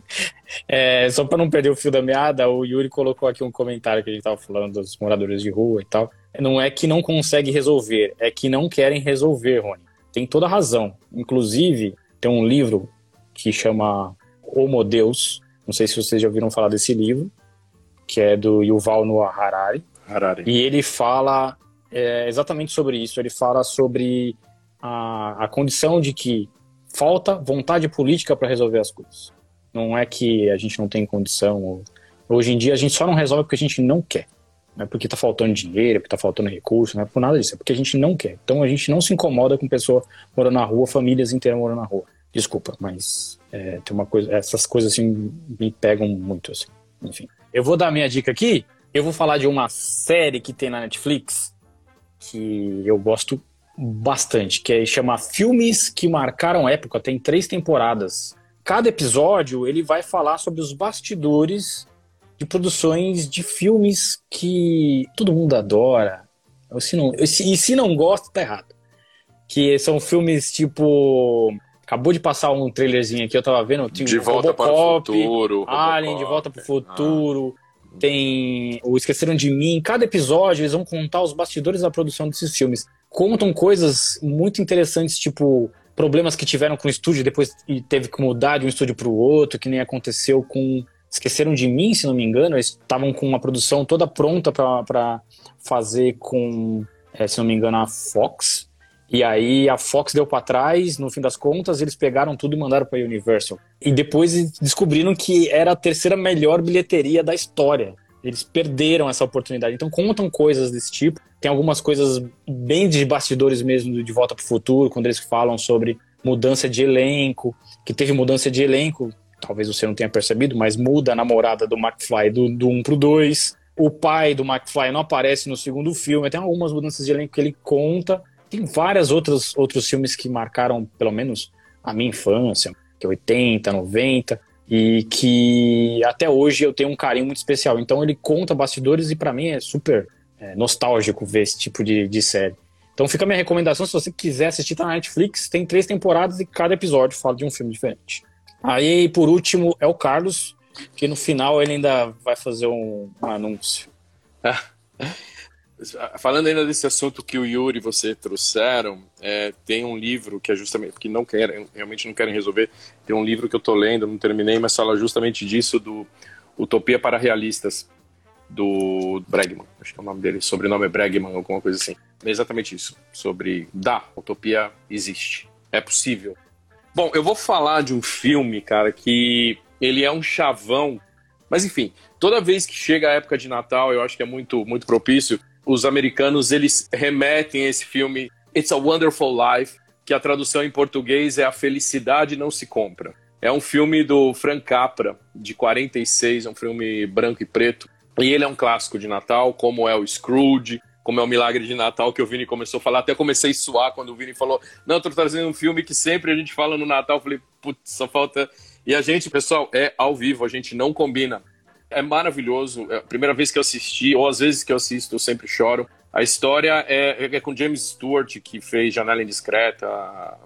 é, só para não perder o fio da meada, o Yuri colocou aqui um comentário que a gente tava falando dos moradores de rua e tal. Não é que não consegue resolver, é que não querem resolver, Rony. Tem toda razão. Inclusive, tem um livro que chama Homo Deus, não sei se vocês já ouviram falar desse livro, que é do Yuval Noah Harari. Harari. E ele fala é, exatamente sobre isso. Ele fala sobre a, a condição de que falta vontade política para resolver as coisas. Não é que a gente não tem condição. Ou, hoje em dia a gente só não resolve porque a gente não quer. Não é porque tá faltando dinheiro, porque tá faltando recurso, não é por nada disso, é porque a gente não quer. Então a gente não se incomoda com pessoa morando na rua, famílias inteiras morando na rua. Desculpa, mas é, tem uma coisa, essas coisas assim me pegam muito, assim. Enfim. Eu vou dar minha dica aqui. Eu vou falar de uma série que tem na Netflix que eu gosto bastante, que é chama Filmes que Marcaram Época. Tem três temporadas. Cada episódio ele vai falar sobre os bastidores de produções de filmes que todo mundo adora. Se não, e se não gosta, tá errado. Que são filmes tipo. Acabou de passar um trailerzinho aqui, eu tava vendo. de Volta Robocop, para o Futuro. Alien, Robocop. De Volta para o Futuro. Ah. Tem o Esqueceram de Mim. Cada episódio eles vão contar os bastidores da produção desses filmes. Contam coisas muito interessantes, tipo problemas que tiveram com o estúdio depois e teve que mudar de um estúdio para o outro, que nem aconteceu com Esqueceram de Mim, se não me engano. Eles estavam com uma produção toda pronta para fazer com, é, se não me engano, a Fox. E aí a Fox deu para trás, no fim das contas, eles pegaram tudo e mandaram para Universal. E depois descobriram que era a terceira melhor bilheteria da história. Eles perderam essa oportunidade. Então contam coisas desse tipo. Tem algumas coisas bem de bastidores mesmo de Volta para o Futuro, quando eles falam sobre mudança de elenco, que teve mudança de elenco talvez você não tenha percebido, mas muda a namorada do McFly do, do 1 pro 2. O pai do McFly não aparece no segundo filme. Tem algumas mudanças de elenco que ele conta. Tem vários outros, outros filmes que marcaram, pelo menos, a minha infância, que é 80, 90, e que até hoje eu tenho um carinho muito especial. Então ele conta bastidores e para mim é super é, nostálgico ver esse tipo de, de série. Então fica a minha recomendação, se você quiser assistir, tá na Netflix, tem três temporadas e cada episódio fala de um filme diferente. Aí, por último, é o Carlos, que no final ele ainda vai fazer um, um anúncio. Falando ainda desse assunto que o Yuri e você trouxeram, é, tem um livro que é justamente, que não querem, realmente não querem resolver, tem um livro que eu tô lendo, não terminei, mas fala justamente disso, do Utopia para Realistas, do Bregman, acho que é o nome dele, sobrenome é Bregman, alguma coisa assim. É exatamente isso, sobre, dá, utopia existe, é possível, Bom, eu vou falar de um filme, cara, que ele é um chavão. Mas enfim, toda vez que chega a época de Natal, eu acho que é muito, muito propício. Os americanos eles remetem esse filme It's a Wonderful Life, que a tradução em português é A Felicidade Não Se Compra. É um filme do Frank Capra, de 46, é um filme branco e preto. E ele é um clássico de Natal, como é o Scrooge, como é o Milagre de Natal, que o Vini começou a falar. Até comecei a suar quando o Vini falou: Não, tô trazendo um filme que sempre a gente fala no Natal. Eu falei, putz, só falta. E a gente, pessoal, é ao vivo, a gente não combina. É maravilhoso. É a primeira vez que eu assisti, ou às vezes que eu assisto, eu sempre choro. A história é, é com James Stewart, que fez Janela Indiscreta,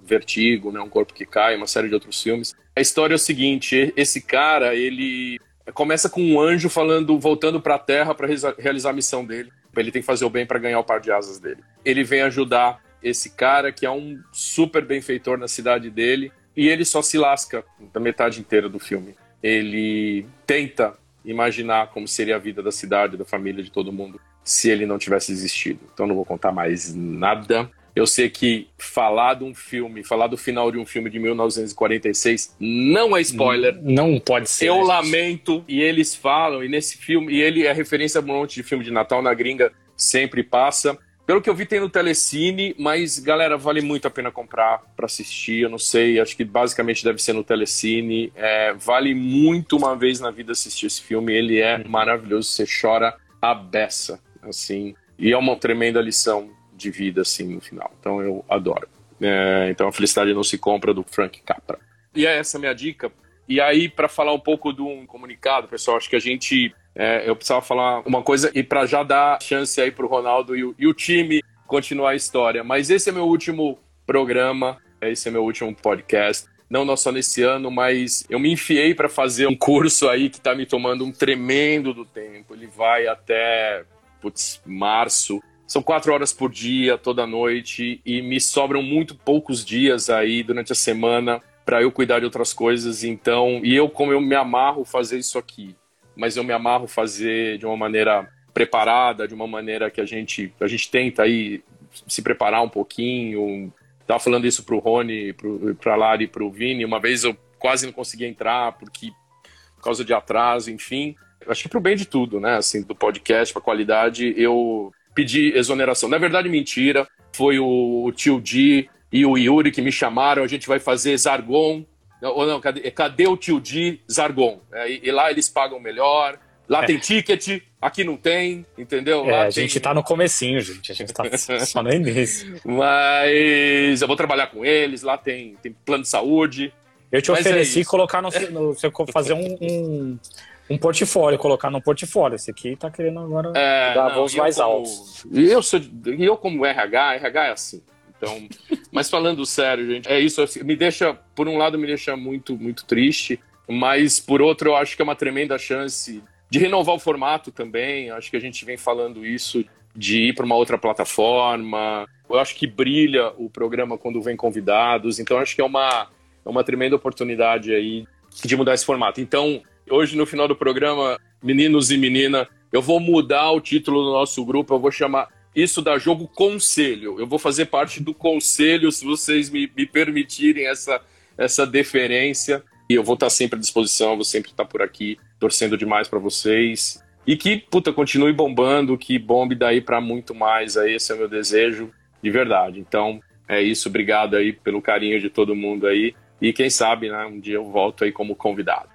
Vertigo, né, Um Corpo que Cai, uma série de outros filmes. A história é o seguinte: esse cara, ele começa com um anjo falando, voltando para a Terra para realizar a missão dele. Ele tem que fazer o bem para ganhar o par de asas dele. Ele vem ajudar esse cara que é um super benfeitor na cidade dele e ele só se lasca da metade inteira do filme. Ele tenta imaginar como seria a vida da cidade, da família, de todo mundo se ele não tivesse existido. Então não vou contar mais nada. Eu sei que falar de um filme, falar do final de um filme de 1946 não é spoiler. Não pode ser. Eu lamento. E eles falam, e nesse filme, e ele é referência a um monte de filme de Natal na gringa, sempre passa. Pelo que eu vi, tem no Telecine, mas galera, vale muito a pena comprar para assistir. Eu não sei, acho que basicamente deve ser no Telecine. É, vale muito uma vez na vida assistir esse filme. Ele é uhum. maravilhoso, você chora a beça, assim. E é uma tremenda lição de vida, assim, no final. Então eu adoro. É, então a felicidade não se compra do Frank Capra. E é essa a minha dica. E aí, para falar um pouco de um comunicado, pessoal, acho que a gente. É, eu precisava falar uma coisa e para já dar chance aí para o Ronaldo e o, e o time continuar a história. Mas esse é meu último programa, esse é meu último podcast não, não só nesse ano, mas eu me enfiei para fazer um curso aí que está me tomando um tremendo do tempo. Ele vai até putz, março. São quatro horas por dia, toda noite, e me sobram muito poucos dias aí durante a semana para eu cuidar de outras coisas. Então, e eu, como eu me amarro fazer isso aqui, mas eu me amarro fazer de uma maneira preparada, de uma maneira que a gente, a gente tenta aí se preparar um pouquinho. Tava falando isso pro Rony, pro, pra Lari pro Vini. Uma vez eu quase não consegui entrar porque por causa de atraso, enfim. acho que pro bem de tudo, né? Assim, do podcast, pra qualidade, eu pedi exoneração. Na verdade, mentira. Foi o tio Di e o Yuri que me chamaram. A gente vai fazer Zargon. Ou não, cadê, cadê o tio Di Zargon? É, e, e, lá eles pagam melhor. Lá é. tem ticket, aqui não tem, entendeu? É, lá a gente tá no comecinho, gente. A gente tá só no início. Mas eu vou trabalhar com eles, lá tem, tem plano de saúde. Eu te Mas é ofereci é colocar no, no. Fazer um, um, um, portfólio, colocar no portfólio. Esse aqui tá querendo agora é, dar voos mais como, altos. E eu, sou, e eu, como RH, RH é assim. Então, mas falando sério, gente, é isso. Assim, me deixa, por um lado, me deixa muito, muito triste. Mas por outro, eu acho que é uma tremenda chance de renovar o formato também. Acho que a gente vem falando isso de ir para uma outra plataforma. Eu acho que brilha o programa quando vem convidados. Então acho que é uma é uma tremenda oportunidade aí de mudar esse formato. Então, hoje no final do programa, meninos e menina, eu vou mudar o título do nosso grupo, eu vou chamar isso da jogo conselho. Eu vou fazer parte do conselho, se vocês me, me permitirem essa, essa deferência. E eu vou estar sempre à disposição, vou sempre estar por aqui, torcendo demais para vocês. E que, puta, continue bombando, que bombe daí para muito mais. Aí, esse é o meu desejo, de verdade. Então, é isso. Obrigado aí pelo carinho de todo mundo aí. E quem sabe, né, um dia eu volto aí como convidado.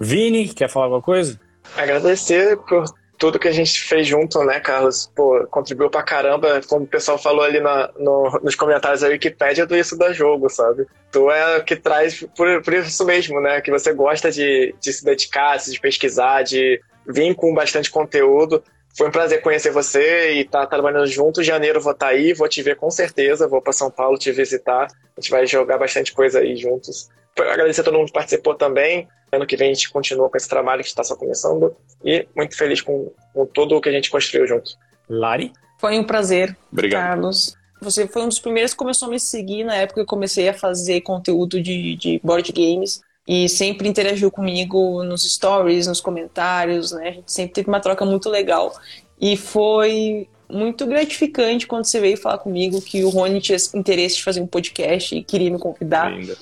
Vini, quer falar alguma coisa? Agradecer por tudo que a gente fez junto, né, Carlos? Pô, contribuiu pra caramba, como o pessoal falou ali na, no, nos comentários da Wikipédia do Isso da Jogo, sabe? Tu é o que traz por, por isso mesmo, né? Que você gosta de, de se dedicar, de pesquisar, de vir com bastante conteúdo. Foi um prazer conhecer você e estar tá trabalhando junto. Em janeiro vou estar tá aí, vou te ver com certeza. Vou para São Paulo te visitar. A gente vai jogar bastante coisa aí juntos. Agradecer a todo mundo que participou também. Ano que vem a gente continua com esse trabalho que está só começando. E muito feliz com, com tudo o que a gente construiu junto. Lari? Foi um prazer, Obrigado. Carlos. Você foi um dos primeiros que começou a me seguir na época que eu comecei a fazer conteúdo de, de board games e sempre interagiu comigo nos stories, nos comentários, né? A gente sempre teve uma troca muito legal. E foi muito gratificante quando você veio falar comigo que o Rony tinha interesse de fazer um podcast e queria me convidar. Linda.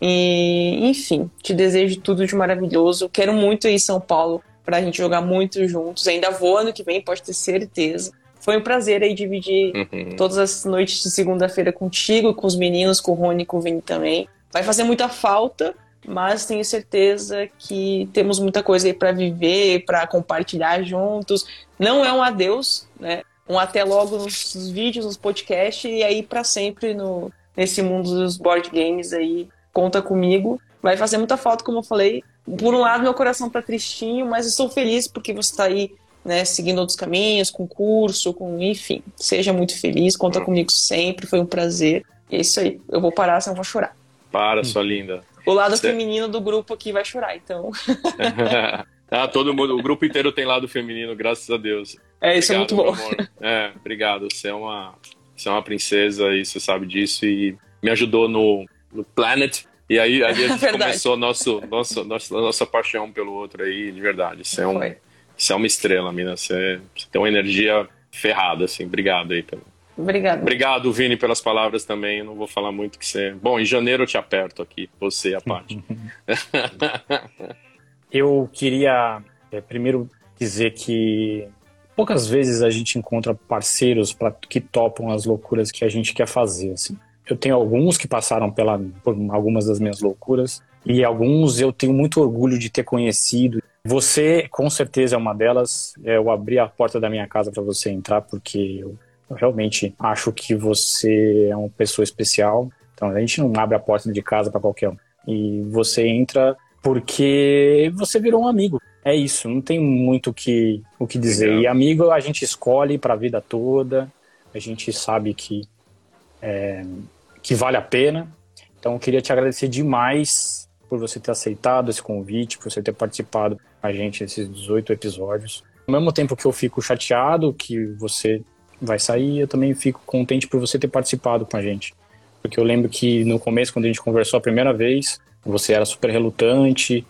E, enfim, te desejo tudo de maravilhoso. Quero muito ir em São Paulo pra gente jogar muito juntos. Ainda vou ano que vem, pode ter certeza. Foi um prazer aí dividir uhum. todas as noites de segunda-feira contigo, com os meninos, com o Rony e com o Vini também. Vai fazer muita falta, mas tenho certeza que temos muita coisa aí para viver, para compartilhar juntos. Não é um adeus, né? Um até logo nos vídeos, nos podcasts e aí para sempre no nesse mundo dos board games aí. Conta comigo. Vai fazer muita falta, como eu falei. Por um lado, meu coração tá tristinho, mas estou feliz porque você está aí, né, seguindo outros caminhos, com curso, com enfim. Seja muito feliz, conta comigo sempre, foi um prazer. E é isso aí. Eu vou parar, senão eu vou chorar. Para, sua linda. O lado Você... feminino do grupo aqui vai chorar, então. ah, todo mundo, o grupo inteiro tem lado feminino, graças a Deus. É, isso obrigado, é muito bom. É, obrigado. Você é uma, você é uma princesa e você sabe disso e me ajudou no, no Planet. E aí, aí a gente começou nosso, nosso, nossa, nossa paixão pelo outro aí, de verdade. Você é, um, você é uma estrela, mina. Você, você tem uma energia ferrada, assim. Obrigado aí pelo, Obrigado. Obrigado, Vini, pelas palavras também. Eu não vou falar muito que você. Bom, em janeiro eu te aperto aqui, você a parte. eu queria é, primeiro dizer que poucas vezes a gente encontra parceiros para que topam as loucuras que a gente quer fazer. Assim. Eu tenho alguns que passaram pela, por algumas das minhas loucuras e alguns eu tenho muito orgulho de ter conhecido. Você, com certeza, é uma delas. Eu abri a porta da minha casa para você entrar porque eu eu realmente acho que você é uma pessoa especial. Então a gente não abre a porta de casa para qualquer um. E você entra porque você virou um amigo. É isso, não tem muito que, o que dizer. Legal. E amigo a gente escolhe para a vida toda. A gente sabe que é, que vale a pena. Então eu queria te agradecer demais por você ter aceitado esse convite, por você ter participado com a gente nesses 18 episódios. Ao mesmo tempo que eu fico chateado que você vai sair. Eu também fico contente por você ter participado com a gente. Porque eu lembro que no começo, quando a gente conversou a primeira vez, você era super relutante,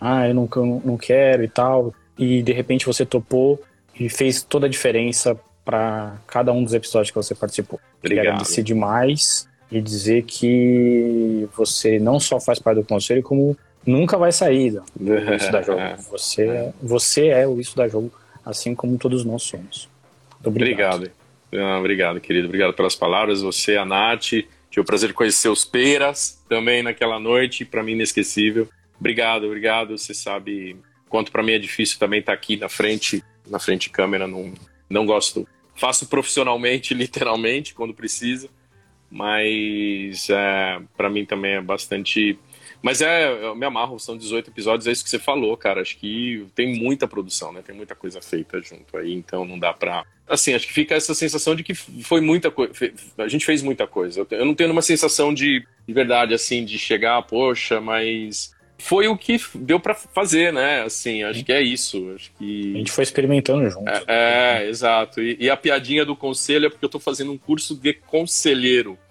ah, eu não, não quero e tal. E de repente você topou e fez toda a diferença para cada um dos episódios que você participou. Obrigado. Agradecer demais e dizer que você não só faz parte do conselho, como nunca vai sair do Isso da Jogo. Você, você é o Isso da Jogo, assim como todos nós somos. Muito obrigado. Obrigado. Ah, obrigado, querido. Obrigado pelas palavras. Você, a Nath. Tive o prazer de conhecer os Peras também naquela noite, para mim inesquecível. Obrigado, obrigado. Você sabe quanto para mim é difícil também estar tá aqui na frente, na frente de câmera. Não, não gosto. Faço profissionalmente, literalmente, quando precisa. Mas é, para mim também é bastante mas é, eu me amarro, são 18 episódios, é isso que você falou, cara. Acho que tem muita produção, né? Tem muita coisa feita junto aí, então não dá pra. Assim, acho que fica essa sensação de que foi muita coisa. A gente fez muita coisa. Eu não tenho uma sensação de, de verdade, assim, de chegar, poxa, mas foi o que deu para fazer, né? Assim, acho que é isso. Acho que a gente foi experimentando junto. É, é exato. E, e, a piadinha do conselho é porque eu tô fazendo um curso de conselheiro.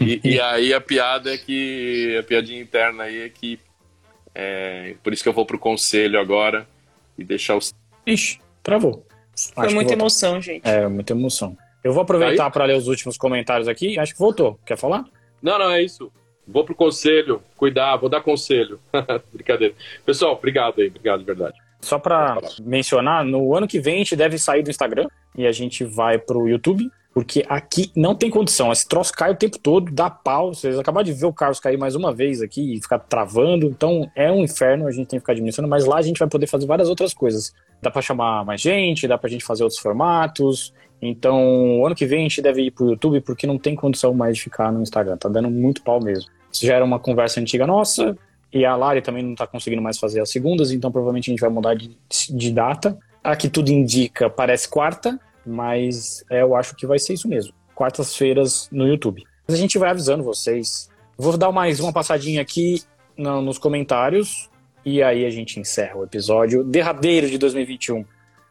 E, e, aí a piada é que. A piadinha interna aí é que. É, por isso que eu vou pro conselho agora e deixar os. Ixi, travou. Foi acho muita emoção, gente. É, muita emoção. Eu vou aproveitar para ler os últimos comentários aqui. Acho que voltou. Quer falar? Não, não, é isso. Vou pro conselho, cuidar, vou dar conselho. Brincadeira. Pessoal, obrigado aí, obrigado de verdade. Só para mencionar, no ano que vem a gente deve sair do Instagram e a gente vai pro YouTube. Porque aqui não tem condição. Esse troço cai o tempo todo, dá pau. Vocês acabaram de ver o Carlos cair mais uma vez aqui e ficar travando. Então é um inferno, a gente tem que ficar administrando. Mas lá a gente vai poder fazer várias outras coisas. Dá para chamar mais gente, dá pra gente fazer outros formatos. Então, ano que vem a gente deve ir pro YouTube porque não tem condição mais de ficar no Instagram. Tá dando muito pau mesmo. Já era uma conversa antiga nossa. E a Lari também não tá conseguindo mais fazer as segundas, então provavelmente a gente vai mudar de, de data. Aqui tudo indica, parece quarta, mas é, eu acho que vai ser isso mesmo. Quartas-feiras no YouTube. Mas a gente vai avisando vocês. Vou dar mais uma passadinha aqui no, nos comentários e aí a gente encerra o episódio derradeiro de 2021.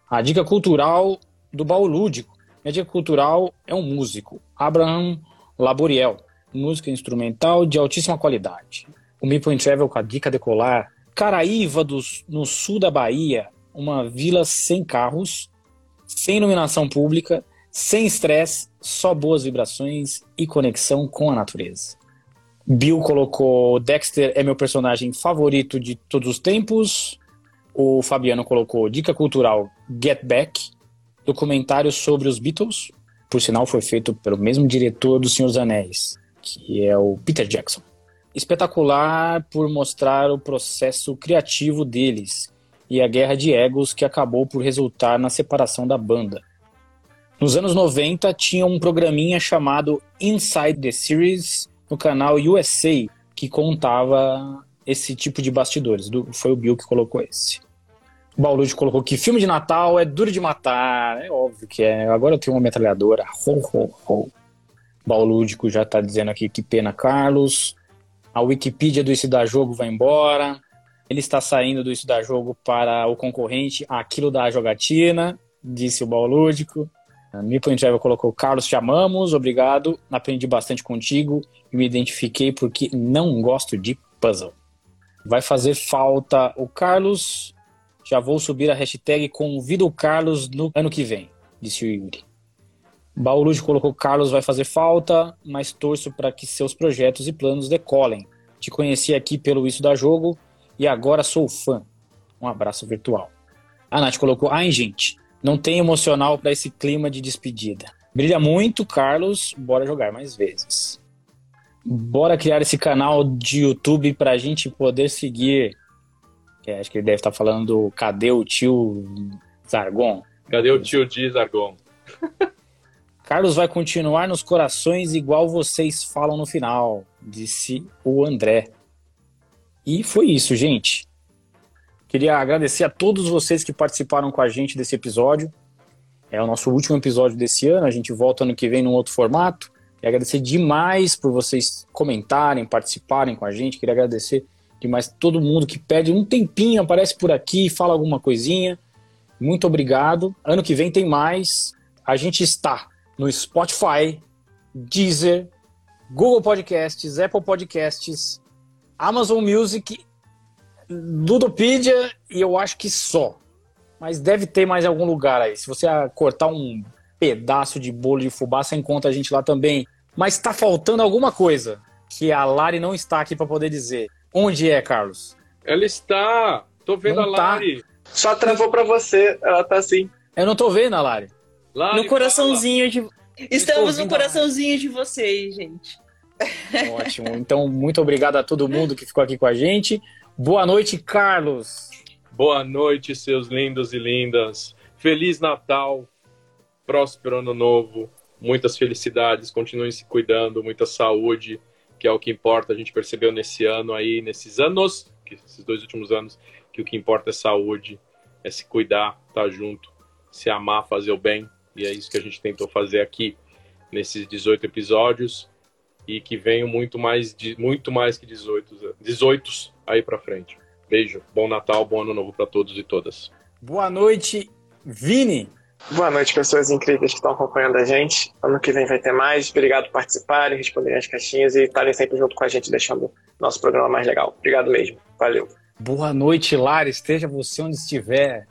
A dica cultural do baú lúdico. Minha dica cultural é um músico, Abraham Laboriel, música instrumental de altíssima qualidade. O Me Point Travel com a dica decolar. Caraíva, do, no sul da Bahia, uma vila sem carros, sem iluminação pública, sem estresse, só boas vibrações e conexão com a natureza. Bill colocou Dexter é meu personagem favorito de todos os tempos. O Fabiano colocou dica cultural Get Back, documentário sobre os Beatles. Por sinal, foi feito pelo mesmo diretor do Senhor dos Anéis, que é o Peter Jackson. Espetacular por mostrar o processo criativo deles e a guerra de egos que acabou por resultar na separação da banda. Nos anos 90 tinha um programinha chamado Inside the Series no canal USA que contava esse tipo de bastidores. Do, foi o Bill que colocou esse. O Baulude colocou que filme de Natal é duro de matar. É óbvio que é. Agora eu tenho uma metralhadora. Ho, ho, ho. Baulúdico já está dizendo aqui que pena Carlos. A Wikipedia do Isso da Jogo vai embora. Ele está saindo do Isso da Jogo para o concorrente Aquilo da Jogatina, disse o Baulúdico. Mipo Travel colocou Carlos, te amamos, obrigado. Aprendi bastante contigo e me identifiquei porque não gosto de puzzle. Vai fazer falta o Carlos. Já vou subir a hashtag Convido o Carlos no ano que vem, disse o Yuri. Baulude colocou Carlos vai fazer falta, mas torço para que seus projetos e planos decolem. Te conheci aqui pelo Isso da Jogo e agora sou fã. Um abraço virtual. A Nath colocou: ai, gente, não tem emocional para esse clima de despedida. Brilha muito, Carlos, bora jogar mais vezes. Bora criar esse canal de YouTube para a gente poder seguir. É, acho que ele deve estar falando cadê o tio Zargon? Cadê o tio de Zargon? Carlos vai continuar nos corações igual vocês falam no final, disse o André. E foi isso, gente. Queria agradecer a todos vocês que participaram com a gente desse episódio. É o nosso último episódio desse ano. A gente volta ano que vem num outro formato. Queria agradecer demais por vocês comentarem, participarem com a gente. Queria agradecer demais todo mundo que pede um tempinho, aparece por aqui, fala alguma coisinha. Muito obrigado. Ano que vem tem mais. A gente está no Spotify, Deezer, Google Podcasts, Apple Podcasts, Amazon Music, Ludopedia e eu acho que só. Mas deve ter mais algum lugar aí. Se você cortar um pedaço de bolo de fubá, você encontra a gente lá também. Mas está faltando alguma coisa que a Lari não está aqui para poder dizer. Onde é, Carlos? Ela está. Tô vendo Não a tá. Lari. Só travou pra você, ela tá assim. Eu não tô vendo, Lari. Lari, No coraçãozinho de. Estamos no coraçãozinho de vocês, gente. Ótimo. Então, muito obrigado a todo mundo que ficou aqui com a gente. Boa noite, Carlos. Boa noite, seus lindos e lindas. Feliz Natal, próspero ano novo, muitas felicidades, continuem se cuidando, muita saúde, que é o que importa. A gente percebeu nesse ano aí, nesses anos, que esses dois últimos anos, que o que importa é saúde, é se cuidar, estar junto, se amar, fazer o bem. E é isso que a gente tentou fazer aqui nesses 18 episódios e que venham muito mais de muito mais que 18, 18 aí pra frente. Beijo, bom Natal, bom ano novo para todos e todas. Boa noite, Vini. Boa noite, pessoas incríveis que estão acompanhando a gente. Ano que vem vai ter mais. Obrigado por participarem, responderem as caixinhas e estarem sempre junto com a gente, deixando nosso programa mais legal. Obrigado mesmo. Valeu. Boa noite, Lara. Esteja você onde estiver.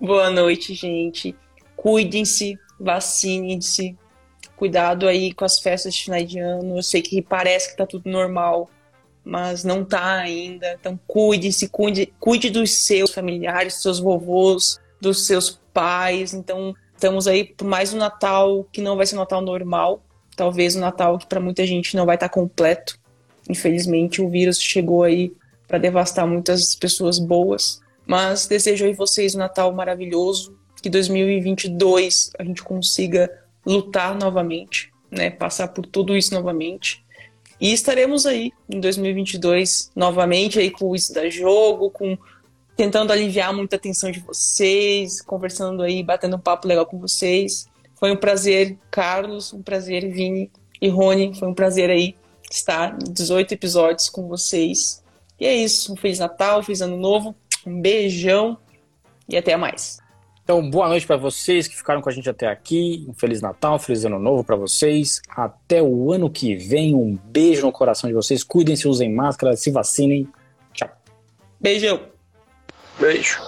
Boa noite, gente. Cuidem-se, vacinem-se. Cuidado aí com as festas de final de ano. Eu sei que parece que tá tudo normal, mas não tá ainda. Então cuide-se, cuide, cuide dos seus familiares, dos seus vovôs, dos seus pais. Então estamos aí por mais um Natal que não vai ser um Natal normal. Talvez um Natal que para muita gente não vai estar completo. Infelizmente o vírus chegou aí para devastar muitas pessoas boas. Mas desejo aí vocês um Natal maravilhoso, que 2022 a gente consiga lutar novamente, né, passar por tudo isso novamente. E estaremos aí em 2022 novamente aí com isso da jogo, com tentando aliviar muita tensão de vocês, conversando aí, batendo um papo legal com vocês. Foi um prazer, Carlos, um prazer, Vini e Rony, foi um prazer aí estar em 18 episódios com vocês. E é isso, um feliz Natal, feliz ano novo, um beijão e até mais. Então, boa noite para vocês que ficaram com a gente até aqui. Um feliz Natal, um feliz ano novo para vocês. Até o ano que vem. Um beijo no coração de vocês. Cuidem-se, usem máscara, se vacinem. Tchau. Beijão. Beijo.